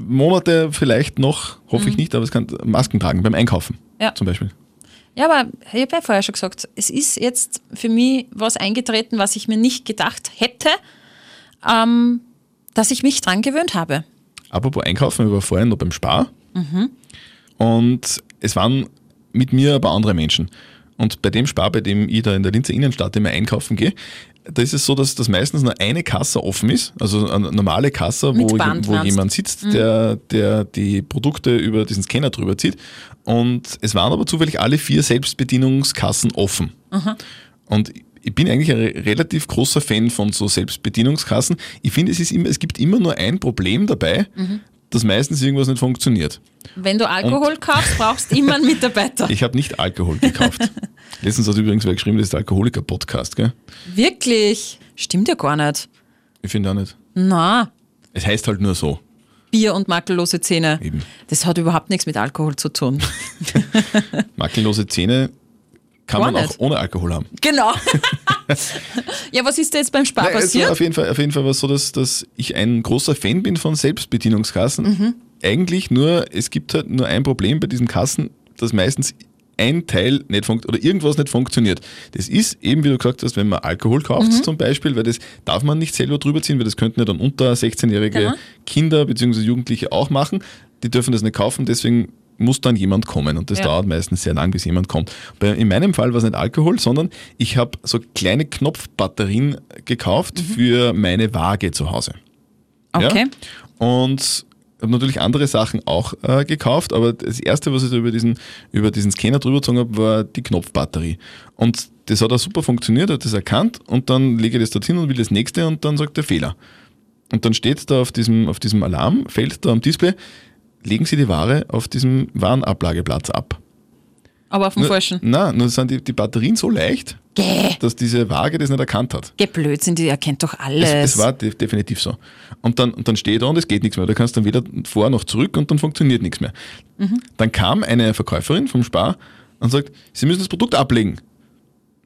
Monate vielleicht noch, hoffe ich nicht, aber es kann Masken tragen beim Einkaufen Ja. zum Beispiel. Ja, aber ich habe ja vorher schon gesagt, es ist jetzt für mich was eingetreten, was ich mir nicht gedacht hätte, ähm, dass ich mich dran gewöhnt habe. Apropos Einkaufen, wir waren vorhin noch beim Spar. Und es waren mit mir aber andere Menschen. Und bei dem Spar, bei dem ich da in der Linzer Innenstadt immer einkaufen gehe, da ist es so, dass, dass meistens nur eine Kasse offen ist, also eine normale Kasse, wo, wo jemand sitzt, der, der die Produkte über diesen Scanner drüber zieht. Und es waren aber zufällig alle vier Selbstbedienungskassen offen. Und ich bin eigentlich ein re- relativ großer Fan von so Selbstbedienungskassen. Ich finde, es, ist immer, es gibt immer nur ein Problem dabei, Mhm. Dass meistens irgendwas nicht funktioniert. Wenn du Alkohol kaufst, brauchst du immer einen Mitarbeiter. [laughs] Ich habe nicht Alkohol gekauft. [laughs] Letztens hat übrigens wer geschrieben, das ist der Alkoholiker-Podcast, gell? Wirklich? Stimmt ja gar nicht. Ich finde auch nicht. Na, Es heißt halt nur so. Bier und makellose Zähne. Eben. Das hat überhaupt nichts mit Alkohol zu tun. [laughs] Makellose Zähne kann Gar man auch nicht. ohne Alkohol haben. Genau. [laughs] ja, was ist da jetzt beim Spar Nein, passiert? auf jeden Fall, auf jeden Fall war es so, dass, dass ich ein großer Fan bin von Selbstbedienungskassen. Mhm. Eigentlich nur, es gibt halt nur ein Problem bei diesen Kassen, dass meistens ein Teil nicht funktioniert oder irgendwas nicht funktioniert. Das ist eben, wie du gesagt hast, wenn man Alkohol kauft Mhm. zum Beispiel, weil das darf man nicht selber drüber ziehen, weil das könnten ja dann unter 16-jährige Genau. Kinder bzw. Jugendliche auch machen. Die dürfen das nicht kaufen, deswegen muss dann jemand kommen und das Ja. dauert meistens sehr lang, bis jemand kommt. In meinem Fall war es nicht Alkohol, sondern ich habe so kleine Knopfbatterien gekauft für meine Waage zu Hause. Okay. Ja? Und habe natürlich andere Sachen auch äh, gekauft, aber das erste, was ich da über diesen, über diesen Scanner drüber gezogen habe, war die Knopfbatterie. Und das hat auch super funktioniert, hat das erkannt und dann lege ich das dorthin und will das nächste und dann sagt der Fehler. Und dann steht da auf diesem, auf diesem Alarmfeld da am Display, legen Sie die Ware auf diesem Warenablageplatz ab. Aber auf dem Nur- Falschen. Nein, nur sind die, die Batterien so leicht, Gäh, dass diese Waage das nicht erkannt hat. geh Blödsinn, die erkennt doch alles. Es, es war de definitiv so. Und dann, und dann steht da und es geht nichts mehr. Da kannst dann weder vor noch zurück und dann funktioniert nichts mehr. Dann kam eine Verkäuferin vom Spar und sagt, Sie müssen das Produkt ablegen.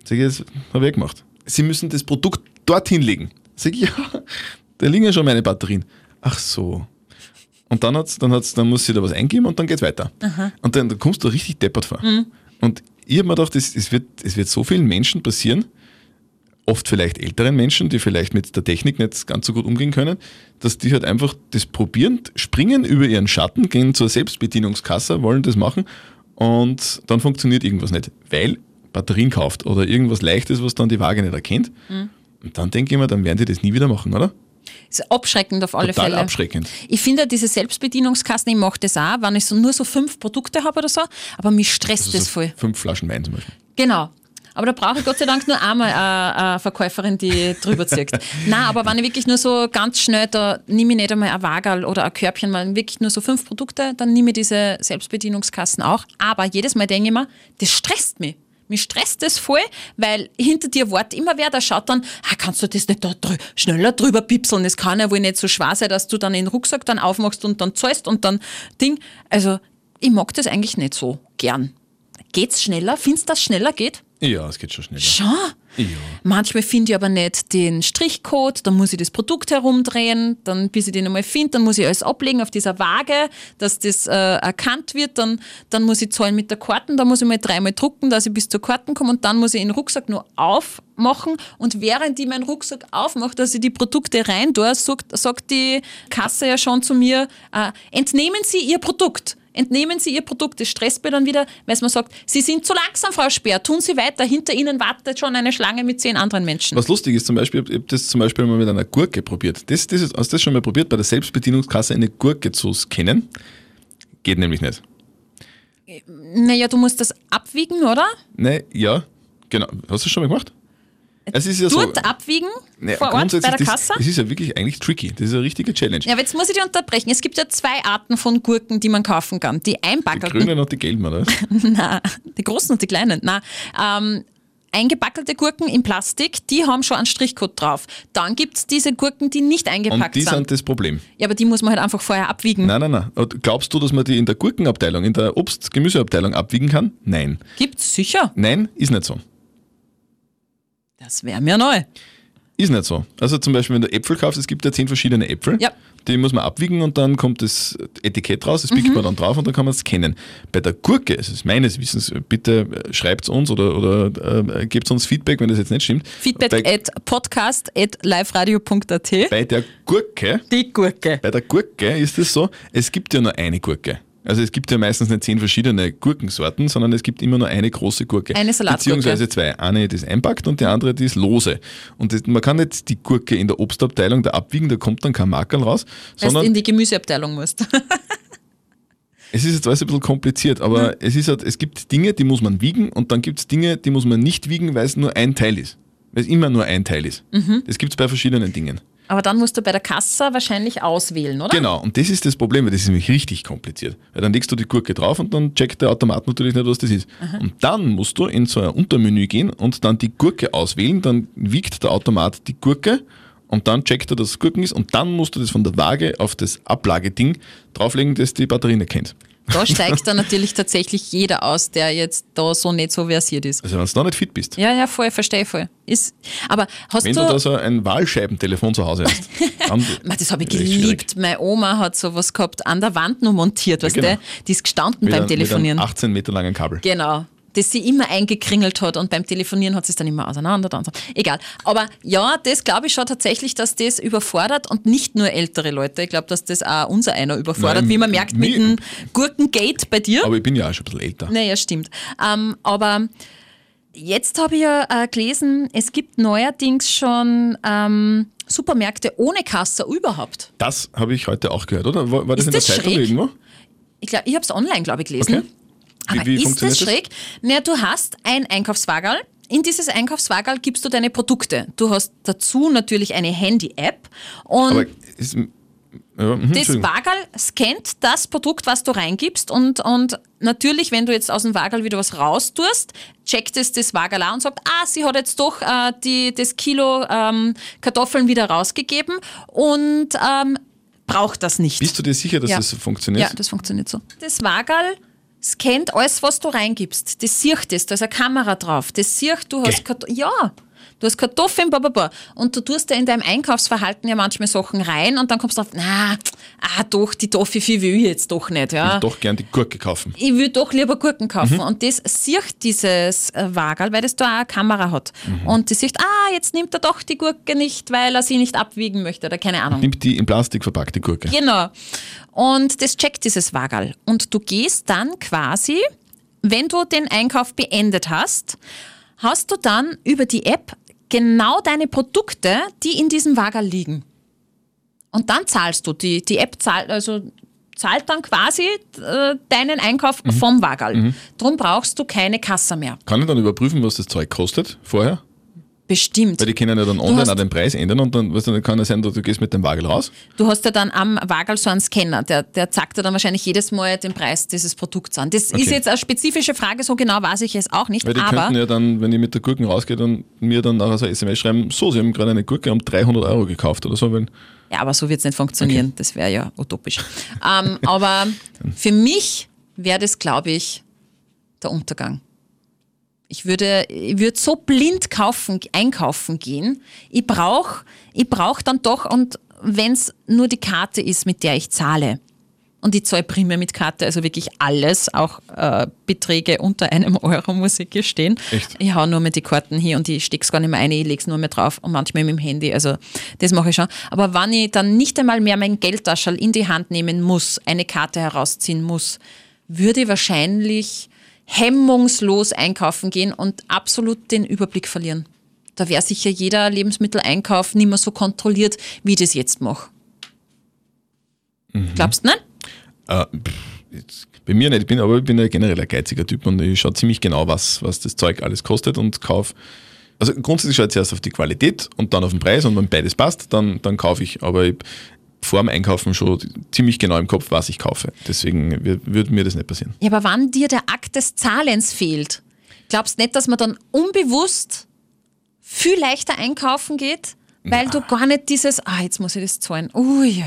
Sag ich, das habe ich gemacht. Sie müssen das Produkt dorthin legen. Sag ich, ja, [laughs] da liegen ja schon meine Batterien. Ach so. Und dann, hat's, dann, hat's, dann muss sie da was eingeben und dann geht's weiter. Und dann, dann kommst du richtig deppert vor. Und ich habe mir gedacht, es, es, wird, es wird so vielen Menschen passieren, oft vielleicht älteren Menschen, die vielleicht mit der Technik nicht ganz so gut umgehen können, dass die halt einfach das probieren, springen über ihren Schatten, gehen zur Selbstbedienungskasse, wollen das machen und dann funktioniert irgendwas nicht, weil Batterien kauft oder irgendwas Leichtes, was dann die Waage nicht erkennt. Und dann denke ich mir, dann werden die das nie wieder machen, oder? Ist abschreckend auf alle Total Fälle. abschreckend. Ich finde diese Selbstbedienungskassen, ich mache das auch, wenn ich so nur so fünf Produkte habe oder so, aber mich stresst Also das so voll. Fünf Flaschen Wein zum Beispiel. Genau. Aber da brauche ich Gott sei Dank nur einmal eine, eine Verkäuferin, die drüber zieht. [laughs] Nein, aber wenn ich wirklich nur so ganz schnell, da nehme ich nicht einmal ein Wagerl oder ein Körbchen, weil wirklich nur so fünf Produkte, dann nehme ich diese Selbstbedienungskassen auch. Aber jedes Mal denke ich mir, das stresst mich. Mich stresst das voll, weil hinter dir wartet immer wer, der schaut dann, ah, kannst du das nicht da drü schneller drüber pipseln? Das kann ja wohl nicht so schwer sein, dass du dann den Rucksack dann aufmachst und dann zahlst und dann Ding. Also, ich mag das eigentlich nicht so gern. Geht's schneller? Findest du, dass es schneller geht? Ja, es geht schon schneller. Schon. Ja. Manchmal finde ich aber nicht den Strichcode, dann muss ich das Produkt herumdrehen, dann bis ich den einmal finde, dann muss ich alles ablegen auf dieser Waage, dass das äh, erkannt wird, dann, dann muss ich zahlen mit der Karten, dann muss ich mal dreimal drucken, dass ich bis zur Karten komme und dann muss ich den Rucksack nur aufmachen und während ich meinen Rucksack aufmache, dass ich die Produkte rein tue, sagt, sagt die Kasse ja schon zu mir, äh, entnehmen Sie Ihr Produkt. Entnehmen Sie Ihr Produkt. Das stresst mir dann wieder, weil man sagt, Sie sind zu langsam, Frau Speer, tun Sie weiter. Hinter Ihnen wartet schon eine Schlange mit zehn anderen Menschen. Was lustig ist, zum Beispiel, ich habe das zum Beispiel mal mit einer Gurke probiert. Das, das ist, hast du das schon mal probiert, bei der Selbstbedienungskasse eine Gurke zu scannen? Geht nämlich nicht. Naja, du musst das abwiegen, oder? Ne, ja, genau. Hast du das schon mal gemacht? Es ist ja Dort so. abwiegen, Ne, vor Ort bei der Kasse? Das, das ist ja wirklich eigentlich tricky. Das ist eine richtige Challenge. Ja, aber jetzt muss ich dich unterbrechen. Es gibt ja zwei Arten von Gurken, die man kaufen kann. Die die einbackelten, grünen und die gelben, oder? [laughs] Nein, die großen und die kleinen. Nein. Ähm, eingebackelte Gurken in Plastik, die haben schon einen Strichcode drauf. Dann gibt es diese Gurken, die nicht Und eingepackt die sind. sind das Problem. Ja, aber die muss man halt einfach vorher abwiegen. Nein, nein, nein. Und glaubst du, dass man die in der Gurkenabteilung, in der Obst-Gemüseabteilung abwiegen kann? Nein. Gibt's sicher. Nein, ist nicht so. Das wäre mir neu. Ist nicht so. Also zum Beispiel, wenn du Äpfel kaufst, es gibt ja zehn verschiedene Äpfel. Ja. Die muss man abwiegen und dann kommt das Etikett raus, das pickt Mhm. man dann drauf und dann kann man es kennen. Bei der Gurke, es ist meines Wissens, bitte schreibt es uns oder, oder äh, gebt uns Feedback, wenn das jetzt nicht stimmt. Feedback bei, at podcast at liveradio.at. bei der Gurke, Die Gurke. bei der Gurke ist es so, es gibt ja nur eine Gurke. Also es gibt ja meistens nicht zehn verschiedene Gurkensorten, sondern es gibt immer nur eine große Gurke. Eine Salatgurke. Beziehungsweise zwei. Eine, die ist einpackt und die andere, die ist lose. Und das, man kann nicht die Gurke in der Obstabteilung da abwiegen, da kommt dann kein Makerl raus, Weil du sondern in die Gemüseabteilung musst. [laughs] es ist jetzt alles ein bisschen kompliziert, aber es ist halt, es gibt Dinge, die muss man wiegen und dann gibt es Dinge, die muss man nicht wiegen, weil es nur ein Teil ist. Weil es immer nur ein Teil ist. Mhm. Das gibt es bei verschiedenen Dingen. Aber dann musst du bei der Kasse wahrscheinlich auswählen, oder? Genau, und das ist das Problem, weil das ist nämlich richtig kompliziert. Weil dann legst du die Gurke drauf und dann checkt der Automat natürlich nicht, was das ist. Und dann musst du in so ein Untermenü gehen und dann die Gurke auswählen, dann wiegt der Automat die Gurke und dann checkt er, dass es Gurken ist und dann musst du das von der Waage auf das Ablageding drauflegen, das die Batterie nicht kennt. Da steigt dann natürlich tatsächlich jeder aus, der jetzt da so nicht so versiert ist. Also wenn du da nicht fit bist. Ja, ja, voll, verstehe voll. Ist, aber hast Wenn du, du da so ein Wahlscheibentelefon zu Hause hast, [laughs] dann das habe ich schwierig. geliebt. Meine Oma hat sowas gehabt, an der Wand nur montiert, weißt genau. du? Die ist gestanden Mit beim einem- Telefonieren. Mit einem 18 Meter langen Kabel. Genau. Das sie immer eingekringelt hat und beim Telefonieren hat sie es dann immer auseinander. Dann. Egal. Aber ja, das glaube ich schon tatsächlich, dass das überfordert und nicht nur ältere Leute. Ich glaube, dass das auch unser einer überfordert, Nein, wie man merkt mit dem Gurkengate bei dir. Aber ich bin ja auch schon ein bisschen älter. Naja, stimmt. Ähm, aber jetzt habe ich ja äh, gelesen, es gibt neuerdings schon ähm, Supermärkte ohne Kasse überhaupt. Das habe ich heute auch gehört, oder? War, war das Ist in der das Zeitung schräg? irgendwo? Ich, glaub, ich habe es online, glaube ich, gelesen. Okay. Wie- Aber wie ist funktioniert das schräg? Naja, du hast ein Einkaufswagerl. In dieses Einkaufswagerl gibst du deine Produkte. Du hast dazu natürlich eine Handy-App und ist, ja, mhm, das. Wagerl scannt das Produkt, was du reingibst und, und natürlich, wenn du jetzt aus dem Wagerl wieder was raustust, checkt es das Wagerl an und sagt, ah, sie hat jetzt doch äh, die, das Kilo ähm, Kartoffeln wieder rausgegeben und ähm, braucht das nicht. Bist du dir sicher, dass Ja. das so funktioniert? Ja, das funktioniert so. Das Wagerl scannt alles, was du reingibst. Das sieht es, da ist eine Kamera drauf. Das sieht, du hast. Ja, du hast Kartoffeln, bababa. Und du tust da in deinem Einkaufsverhalten ja manchmal Sachen rein und dann kommst du auf, na, ah doch, die Toffifee will ich jetzt doch nicht. Ja. Ich will doch gern die Gurke kaufen. Ich will doch lieber Gurken kaufen. Mhm. Und das sieht dieses äh, Wagerl, weil das da auch eine Kamera hat. Mhm. Und das sieht, ah, jetzt nimmt er doch die Gurke nicht, weil er sie nicht abwiegen möchte oder keine Ahnung. Nimmt die in Plastik verpackte Gurke. Genau. Und das checkt dieses Wagerl. Und du gehst dann quasi, wenn du den Einkauf beendet hast, hast du dann über die App genau deine Produkte, die in diesem Wagerl liegen. Und dann zahlst du. Die, die App zahlt, also zahlt dann quasi äh, deinen Einkauf vom Wagerl. Drum brauchst du keine Kasse mehr. Kann ich dann überprüfen, was das Zeug kostet vorher? Bestimmt. Weil die können ja dann online auch den Preis ändern und dann, weißt du, dann kann es sein, du, du gehst mit dem Wagel raus. Du hast ja dann am Wagerl so einen Scanner, der, der zeigt dir dann wahrscheinlich jedes Mal den Preis dieses Produkts an. Das Okay. ist jetzt eine spezifische Frage, so genau weiß ich es auch nicht. Weil die aber könnten ja dann, wenn ich mit der Gurken rausgehe, dann mir dann nachher so eine SMS schreiben, so, sie haben gerade eine Gurke um 300 Euro gekauft oder so. Weil, Ja, aber so wird es nicht funktionieren. Das wäre ja utopisch. ähm, aber [laughs] für mich wäre das, glaube ich, der Untergang. Ich würde, ich würde so blind kaufen, einkaufen gehen. Ich brauche ich brauch dann doch, und wenn es nur die Karte ist, mit der ich zahle, und ich zahle primär mit Karte, also wirklich alles, auch äh, Beträge unter einem Euro, muss ich gestehen. Echt? Ich hau nur mit die Karten hier und ich stecke es gar nicht mehr ein, ich lege es nur mehr drauf und manchmal mit dem Handy. Also das mache ich schon. Aber wenn ich dann nicht einmal mehr mein Geldtaschel in die Hand nehmen muss, eine Karte herausziehen muss, würde ich wahrscheinlich hemmungslos einkaufen gehen und absolut den Überblick verlieren. Da wäre sicher jeder Lebensmitteleinkauf nicht mehr so kontrolliert, wie ich das jetzt mache. Glaubst du nicht? äh, pff, bei mir nicht, ich bin, aber ich bin ja generell ein geiziger Typ und ich schaue ziemlich genau, was, was das Zeug alles kostet und kaufe. Also grundsätzlich schaue ich zuerst auf die Qualität und dann auf den Preis und wenn beides passt, dann, dann kaufe ich. Aber ich vor dem Einkaufen schon ziemlich genau im Kopf, was ich kaufe. Deswegen wür- würde mir das nicht passieren. Ja, aber wann dir der Akt des Zahlens fehlt, glaubst du nicht, dass man dann unbewusst viel leichter einkaufen geht, weil du gar nicht dieses, ah, jetzt muss ich das zahlen. Uiuiui.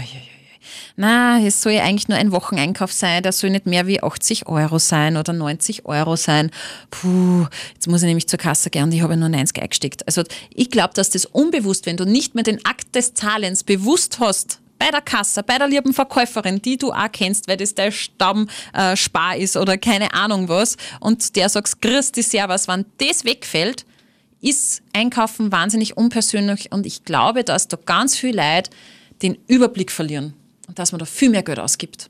Na, es soll ja eigentlich nur ein Wocheneinkauf sein, der soll nicht mehr wie 80 Euro sein oder 90 Euro sein. Puh, jetzt muss ich nämlich zur Kasse gehen und ich habe nur 90 eingesteckt. Also ich glaube, dass das unbewusst, wenn du nicht mehr den Akt des Zahlens bewusst hast, bei der Kasse, bei der lieben Verkäuferin, die du auch kennst, weil das dein Stammspar äh, ist oder keine Ahnung was, und der sagt, Christi Servus, wenn das wegfällt, ist Einkaufen wahnsinnig unpersönlich und ich glaube, dass da ganz viele Leute den Überblick verlieren und dass man da viel mehr Geld ausgibt.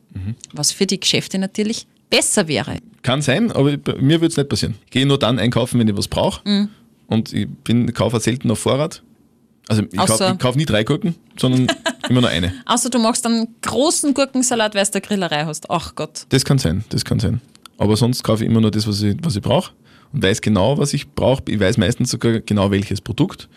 Was für die Geschäfte natürlich besser wäre. Kann sein, aber mir würde es nicht passieren. Ich gehe nur dann einkaufen, wenn ich was brauche. Mhm. Und ich bin, kaufe selten auf Vorrat. Also ich kaufe kauf nie drei Gurken, sondern [laughs] immer nur eine. Außer du machst einen großen Gurkensalat, weil du eine Grillerei hast. Ach Gott. Das kann sein, das kann sein. Aber sonst kaufe ich immer nur das, was ich, was ich brauche und weiß genau, was ich brauche. Ich weiß meistens sogar genau, welches Produkt.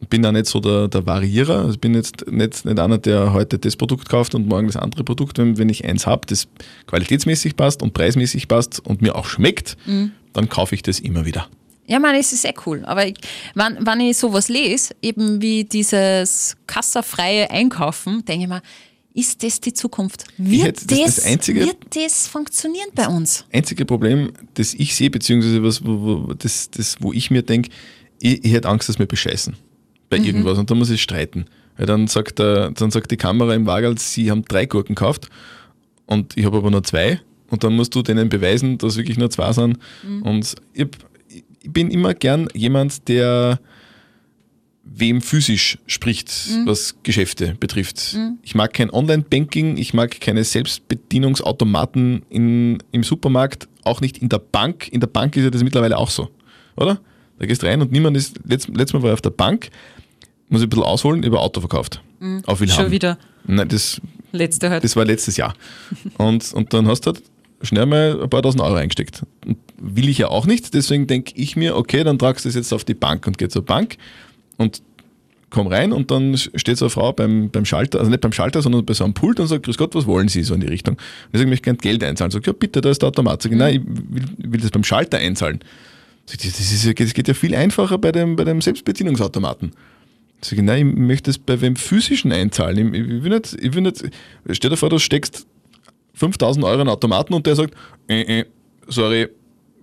Und bin da nicht so der, der Variierer. Also ich bin jetzt nicht, nicht einer, der heute das Produkt kauft und morgen das andere Produkt. Wenn, wenn ich eins habe, das qualitätsmäßig passt und preismäßig passt und mir auch schmeckt, dann kaufe ich das immer wieder. Ja, man, es ist eh cool. Aber ich, wenn, wenn ich sowas lese, eben wie dieses kassafreie Einkaufen, denke ich mir, ist das die Zukunft? Wird, hätte- das- das, das Einzige- wird das funktionieren bei uns? einzige Problem, das ich sehe, beziehungsweise was, wo, wo, das, das, wo ich mir denke, ich, ich hätte Angst, dass wir bescheißen bei irgendwas und da muss ich streiten. Weil dann sagt, der, dann sagt die Kamera im Wagel, sie haben drei Gurken gekauft und ich habe aber nur zwei und dann musst du denen beweisen, dass wirklich nur zwei sind. Und ich, ich bin immer gern jemand, der wem physisch spricht, was Geschäfte betrifft. Ich mag kein Online-Banking, ich mag keine Selbstbedienungsautomaten in, im Supermarkt, auch nicht in der Bank. In der Bank ist ja das mittlerweile auch so, oder? Da gehst rein und niemand ist, letzt, letztes Mal war ich auf der Bank, muss ich ein bisschen ausholen, über Auto verkauft. Auf Wilhelm. Schon wieder Nein, das, letzte halt. das war letztes Jahr. Und, und dann hast du halt schnell mal ein paar tausend Euro eingesteckt. Und will ich ja auch nicht, deswegen denke ich mir, okay, dann tragst du das jetzt auf die Bank und geh zur Bank und komm rein und dann steht so eine Frau beim, beim Schalter, also nicht beim Schalter, sondern bei so einem Pult und sagt, grüß Gott, was wollen Sie, so in die Richtung. Und ich sage, ich möchte gerne Geld einzahlen. Sag, ja bitte, da ist der Automat. Sag nein, ich will, will das beim Schalter einzahlen. Sag das, ist, das geht ja viel einfacher bei dem, bei dem Selbstbedienungsautomaten. Sag nein, ich möchte es bei wem physischen einzahlen. Ich, ich will nicht, ich will nicht, stell dir vor, du steckst 5000 Euro in Automaten und der sagt, äh, äh, sorry,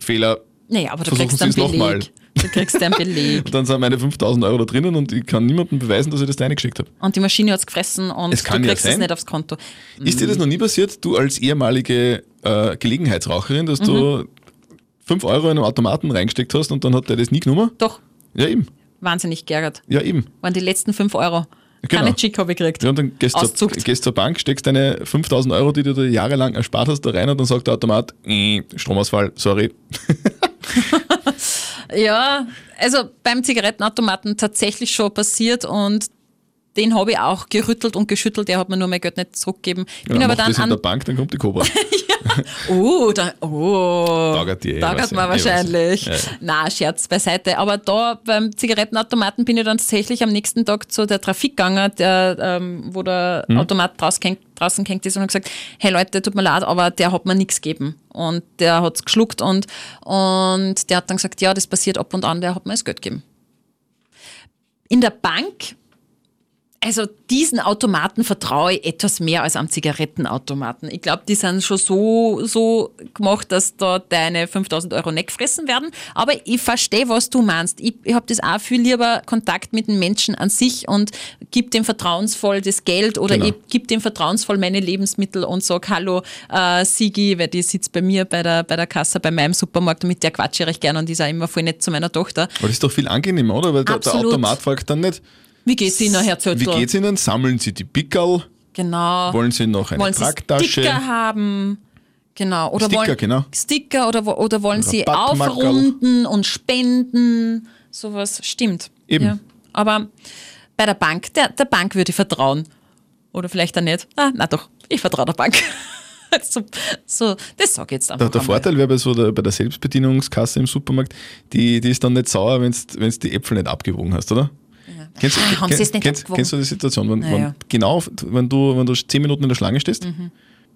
Fehler. naja, aber du versuchen kriegst einen Sie es noch mal. Beleg. Du kriegst einen [laughs] Beleg. Und dann sind meine 5000 Euro da drinnen und ich kann niemandem beweisen, dass ich das da reingeschickt habe. Und die Maschine hat es gefressen und Es du ja kriegst es sein. nicht aufs Konto. Ist dir das noch nie passiert, du als ehemalige äh, Gelegenheitsraucherin, dass du 5 Euro in einen Automaten reingesteckt hast und dann hat der das nie genommen? Doch, Ja, eben. wahnsinnig geärgert. Ja, eben. Waren die letzten 5 Euro. Genau. Keine Chick habe ich gekriegt. Ja, und dann gehst du gehst zur Bank, steckst deine 5000 Euro, die du da jahrelang erspart hast, da rein und dann sagt der Automat, äh, Stromausfall, sorry. [laughs] Ja, also beim Zigarettenautomaten tatsächlich schon passiert und den habe ich auch gerüttelt und geschüttelt, der hat mir nur mein Geld nicht zurückgegeben. Ich bin Ja, aber mach dann das in der an. Bank, dann kommt die Cobra. [laughs] Oh, [laughs] da, oh. Taugert dir eh Taugert ja, eh wahrscheinlich. Ja, ja. Na, Scherz beiseite. Aber da beim Zigarettenautomaten bin ich dann tatsächlich am nächsten Tag zu der Trafik gegangen, der, ähm, wo der Hm. Automat draußen hängt, draußen hängt ist und hat gesagt, hey Leute, tut mir leid, aber der hat mir nichts gegeben. Und der hat es geschluckt und, und der hat dann gesagt, ja, das passiert ab und an, der hat mir das Geld gegeben. In der Bank, also diesen Automaten vertraue ich etwas mehr als am Zigarettenautomaten. Ich glaube, die sind schon so, so gemacht, dass da deine 5000 Euro nicht gefressen werden. Aber ich verstehe, was du meinst. Ich, ich habe das auch viel lieber Kontakt mit den Menschen an sich und gib dem vertrauensvoll das Geld oder Genau. ich gib dem vertrauensvoll meine Lebensmittel und sag Hallo, äh, Sigi, weil die sitzt bei mir bei der, bei der Kasse bei meinem Supermarkt und mit der quatsche ich recht gern und die ist auch immer voll nett zu meiner Tochter. Aber das ist doch viel angenehmer, oder? Weil der, der Absolut. Automat fragt dann nicht, Wie geht's Ihnen, Herr Zöttl? wie geht's Ihnen? Sammeln Sie die Pickerl? Genau. Wollen Sie noch eine wollen Sie Tracktasche? Sticker haben? Genau. Oder Sticker, wollen, genau. Sticker oder, oder wollen Sie aufrunden und spenden? Sowas stimmt. Eben. Ja. Aber bei der Bank, der, der Bank würde ich vertrauen. Oder vielleicht auch nicht. Ah, na doch, ich vertraue der Bank. [laughs] so, so, das sage ich jetzt einfach. Der, der. Vorteil wäre bei, so der, bei der Selbstbedienungskasse im Supermarkt, die, die ist dann nicht sauer, wenn du die Äpfel nicht abgewogen hast, oder? Kennst, du- Ah, haben sie es nicht kennst, kennst du die Situation, wenn, Naja. wenn genau, wenn du, wenn du zehn Minuten in der Schlange stehst Mhm.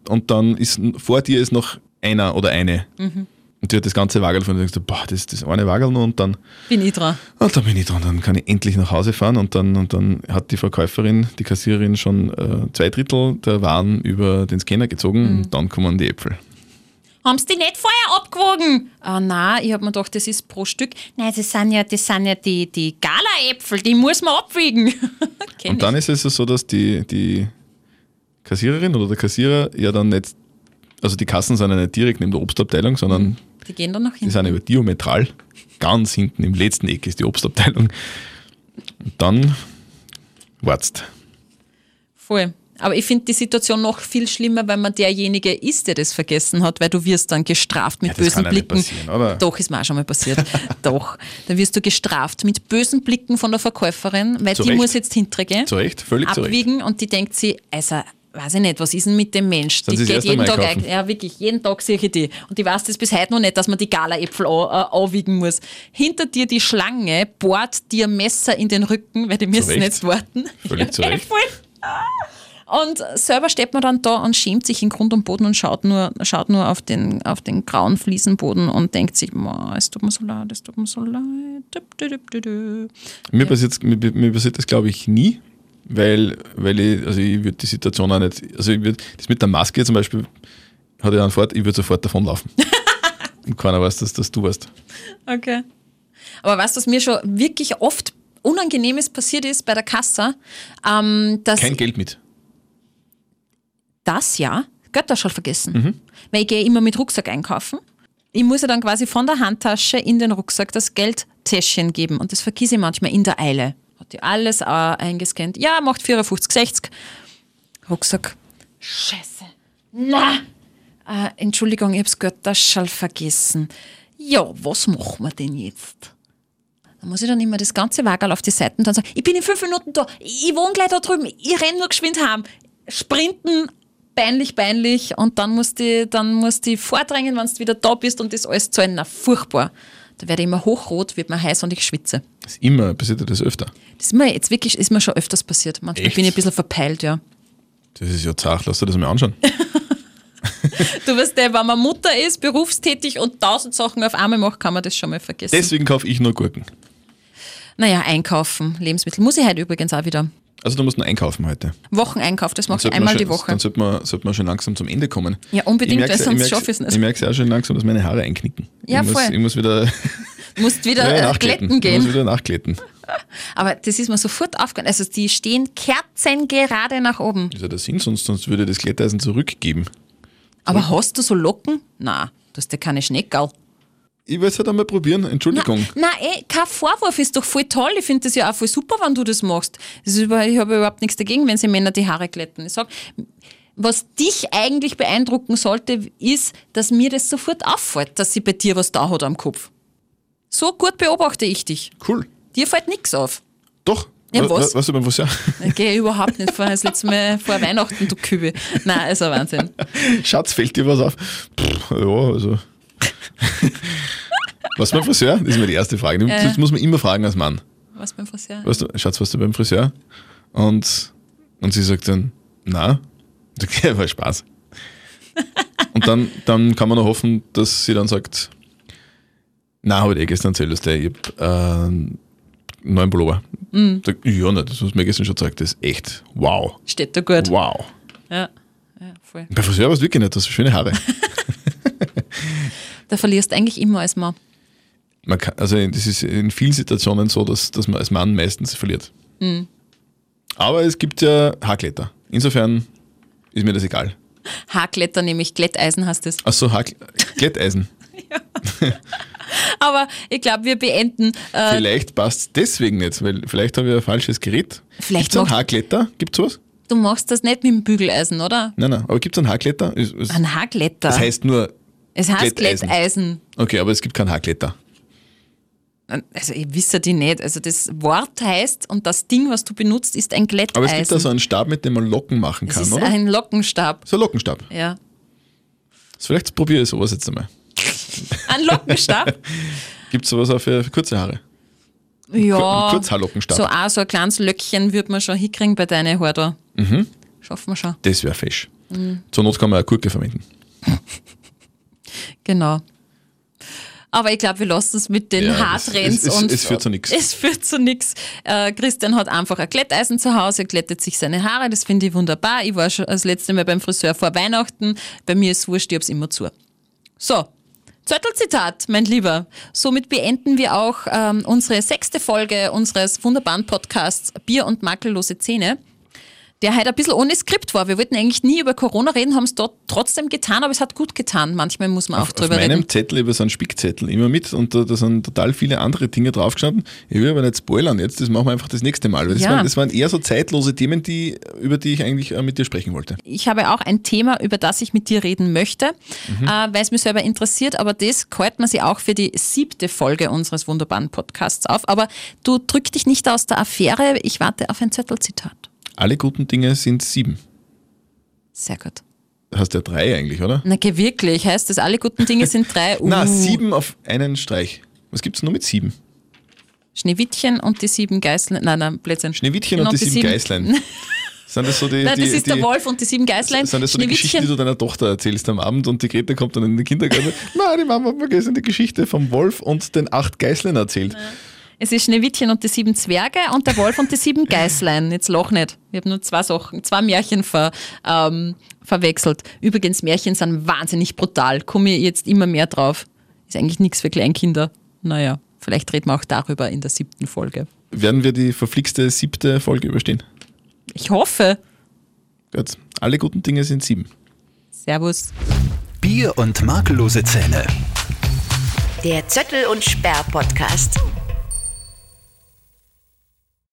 und dann ist vor dir ist noch einer oder eine Mhm. und die hat das ganze Wagel von dir und denkst du, boah, das ist das eine Wagel noch und dann, Bin ich dran. und dann bin ich dran, dann kann ich endlich nach Hause fahren und dann, und dann hat die Verkäuferin, die Kassiererin schon äh, zwei Drittel der Waren über den Scanner gezogen Mhm. und dann kommen die Äpfel. Haben Sie die nicht vorher abgewogen? Ah, nein, ich habe mir gedacht, das ist pro Stück. Nein, das sind ja, das sind ja die, die Gala-Äpfel, die muss man abwiegen. [laughs] Und dann ich. ist es so, dass die, die Kassiererin oder der Kassierer ja dann nicht, also die Kassen sind ja nicht direkt neben der Obstabteilung, sondern Die gehen dann nach die hinten. sind über diametral. Ganz hinten im letzten Eck ist die Obstabteilung. Und dann wartest. Voll. Aber ich finde die Situation noch viel schlimmer, wenn man derjenige ist, der das vergessen hat, weil du wirst dann gestraft mit Ja, das bösen kann ja nicht Blicken. Doch, ist mir auch schon mal passiert. [laughs] Doch. Dann wirst du gestraft mit bösen Blicken von der Verkäuferin, weil Zu die Recht. muss jetzt hintergehen, Zu Recht, völlig zu Recht. abwiegen und die denkt sie, also weiß ich nicht, was ist denn mit dem Mensch? Sind die geht jeden Tag einkaufen? ein, ja wirklich, jeden Tag sehe ich die. Und die weiß das bis heute noch nicht, dass man die Galaäpfel äh, aufwiegen muss. Hinter dir die Schlange bohrt dir Messer in den Rücken, weil die müssen jetzt warten. Völlig [laughs] zu Ja, Recht. voll. Und selber steht man dann da und schämt sich in Grund und Boden und schaut nur, schaut nur auf, den, auf den grauen Fliesenboden und denkt sich, "Ma, es tut mir so leid, es tut mir so leid. Mir, passiert, mir, mir passiert das, glaube ich, nie, weil, weil ich, also ich würde die Situation auch nicht, also ich würd, das mit der Maske zum Beispiel, hat ja einen Fort, ich würde sofort davonlaufen. [laughs] Und keiner weiß, dass das du warst. Okay. Aber weißt du, was mir schon wirklich oft Unangenehmes passiert ist bei der Kasse? Ähm, dass Kein Geld mit. Das ja, Götter schon vergessen. Weil ich gehe immer mit Rucksack einkaufen. Ich muss ja dann quasi von der Handtasche in den Rucksack das Geldtäschchen geben und das vergesse ich manchmal in der Eile. Hat die alles äh, eingescannt. Ja, macht 54,60. Rucksack. Scheiße. Na! Äh, Entschuldigung, ich hab's Götterschall vergessen. Ja, was machen wir denn jetzt? Da muss ich dann immer das ganze Wagel auf die Seiten dann sagen, ich bin in fünf Minuten da, ich wohne gleich da drüben, ich renn nur geschwind heim. Sprinten, peinlich, peinlich und dann musst du dann musst du vordrängen, wenn du wieder da bist und das alles zahlen. Na, furchtbar. Da werde ich immer hochrot, wird mir heiß und ich schwitze. Das ist immer, passiert dir das öfter. Das ist mir jetzt wirklich, ist mir schon öfters passiert. Manchmal Echt? bin ich ein bisschen verpeilt, ja. Das ist ja zart, lass dir das mal anschauen. [laughs] Du weißt, der, wenn man Mutter ist, berufstätig und tausend Sachen auf einmal macht, kann man das schon mal vergessen. Deswegen kaufe ich nur Gurken. naja, einkaufen, Lebensmittel. Muss ich heute übrigens auch wieder. Also du musst nur einkaufen heute. Wocheneinkauf, das mache ich Sollte man einmal schon, die Woche. Dann sollte man, sollte man schon langsam zum Ende kommen. Ja, unbedingt, Ich weil sonst ich schaffe ich's nicht. Ich merke es ja auch schon langsam, dass meine Haare einknicken. Ja, ich muss, voll. Ich muss wieder, Du [laughs] musst wieder ja, äh, glätten Ich muss gehen. wieder nachglätten. [laughs] Aber das ist mir sofort aufgefallen. Also die stehen kerzengerade nach oben. Das ist ja der Sinn, sonst, sonst würde ich das Glätteisen zurückgeben. Aber hast du so Locken? Na, du hast ja keine Schneckerl. Ich will es halt einmal probieren, Entschuldigung. Na, eh, kein Vorwurf, ist doch voll toll. Ich finde das ja auch voll super, wenn du das machst. Das ist über, ich habe überhaupt nichts dagegen, wenn sie Männer die Haare glätten. Ich sag, was dich eigentlich beeindrucken sollte, ist, dass mir das sofort auffällt, dass sie bei dir was da hat am Kopf. So gut beobachte ich dich. Cool. Dir fällt nichts auf. Doch. Ja, Wa- was? wa- Weißt du beim Friseur? Ich gehe überhaupt nicht vor, das letzte Mal vor Weihnachten, du Kübe. Nein, also Wahnsinn. [laughs] Schatz, fällt dir was auf? Pff, ja, also. [laughs] was beim Friseur? Das ist mir die erste Frage. Äh. Das muss man immer fragen als Mann. Was beim Friseur? Weißt du, Schatz, warst du beim Friseur? Und, und sie sagt dann, na. Ja, war Spaß. [laughs] und dann, dann kann man noch hoffen, dass sie dann sagt, na, habe ich eh gestern erzählt, dass der, ich hab, äh, einen neuen Pullover. Mhm. Sag, ja, nicht, das hast du mir gestern schon gesagt, das ist echt wow. Steht da gut. Wow. Ja, ja, voll. Bei Friseur war es wirklich nicht, das hast schöne Haare. [laughs] Da verlierst du eigentlich immer als Mann. Man kann, also das ist in vielen Situationen so, dass, dass man als Mann meistens verliert. Mhm. Aber es gibt ja Haarkletter. Insofern ist mir das egal. Haarkletter, nämlich Glätteisen heißt es. Achso, Glätteisen. [laughs] Aber ich glaube, wir beenden. Äh, Vielleicht passt es deswegen nicht, weil vielleicht habe ich ein falsches Gerät. Vielleicht Gibt es einen Haarkletter? Gibt es sowas? du machst das nicht mit dem Bügeleisen, oder? Nein, nein. Aber gibt es einen Haarkletter? Ein Haarkletter. das heißt nur, es heißt Glätteisen. Glätteisen. okay, aber es gibt keinen Haarkletter. Also ich wisse die nicht. Also das Wort heißt und das Ding, was du benutzt, ist ein Glätteisen. Aber es gibt da so einen Stab, mit dem man Locken machen es kann, ist oder? ein Lockenstab. so ein Lockenstab. Ja. So, vielleicht probiere ich sowas jetzt einmal. Ein Lockenstab? [laughs] Gibt es sowas auch für, für kurze Haare? ja. Kurzhaarlockenstab. So auch so ein kleines Löckchen wird man schon hinkriegen bei deinen Haaren da. Mhm. Schaffen wir schon. Das wäre fesch. Mhm. Zur Not kann man auch Gurke verwenden. [laughs] Genau. Aber ich glaube, wir lassen es mit den Ja, Haartrends es- es- und es führt zu nix. Es führt zu nichts. Äh, Christian hat einfach ein Glätteisen zu Hause, glättet sich seine Haare, das finde ich wunderbar. Ich war schon das letzte Mal beim Friseur vor Weihnachten. Bei mir ist es wurscht, ich hab's immer zu. So, Zöttelzitat, mein Lieber. Somit beenden wir auch ähm, unsere sechste Folge unseres wunderbaren Podcasts Bier und makellose Zähne. Der halt ein bisschen ohne Skript war. Wir wollten eigentlich nie über Corona reden, haben es dort trotzdem getan, aber es hat gut getan. Manchmal muss man auch Auf drüber meinem reden. Zettel über so einen Spickzettel immer mit und da, da sind total viele andere Dinge draufgestanden. Ich will aber nicht spoilern jetzt, das machen wir einfach das nächste Mal. Weil das, Ja. waren, das waren eher so zeitlose Themen, die, über die ich eigentlich äh, mit dir sprechen wollte. Ich habe auch ein Thema, über das ich mit dir reden möchte, Mhm. äh, weil es mich selber interessiert, aber das kalt man sich auch für die siebte Folge unseres wunderbaren Podcasts auf. Aber du drück dich nicht aus der Affäre, ich warte auf ein Zettelzitat. Alle guten Dinge sind sieben. Sehr gut. Hast ja drei eigentlich, oder? Na, geh wirklich, heißt das, alle guten Dinge sind drei. [laughs] Uh, Na, sieben auf einen Streich. Was gibt es nur mit sieben? Schneewittchen und die sieben Geißlein. Nein, nein, Blödsinn. Schneewittchen und, die, sieben Geißlein. [laughs] Sind das so die, Nein, die, das ist die, der Wolf und die sieben Geißlein. Sind das so die Geschichten, die du deiner Tochter erzählst am Abend und die Grete kommt dann in den Kindergarten? [laughs] Nein, die Mama hat mir gestern die Geschichte vom Wolf und den acht Geißlein erzählt. Es ist Schneewittchen und die sieben Zwerge und der Wolf und die sieben [laughs] Geißlein. Jetzt lach nicht. Ich habe nur zwei Sachen, zwei Märchen ver, ähm, verwechselt. Übrigens, Märchen sind wahnsinnig brutal. Komme ich jetzt immer mehr drauf. Ist eigentlich nichts für Kleinkinder. Naja, vielleicht reden wir auch darüber in der siebten Folge. Werden wir die verflixte siebte Folge überstehen? Ich hoffe. Gut. Alle guten Dinge sind sieben. Servus. Bier und makellose Zähne. Der Zöttel und Sperr Podcast.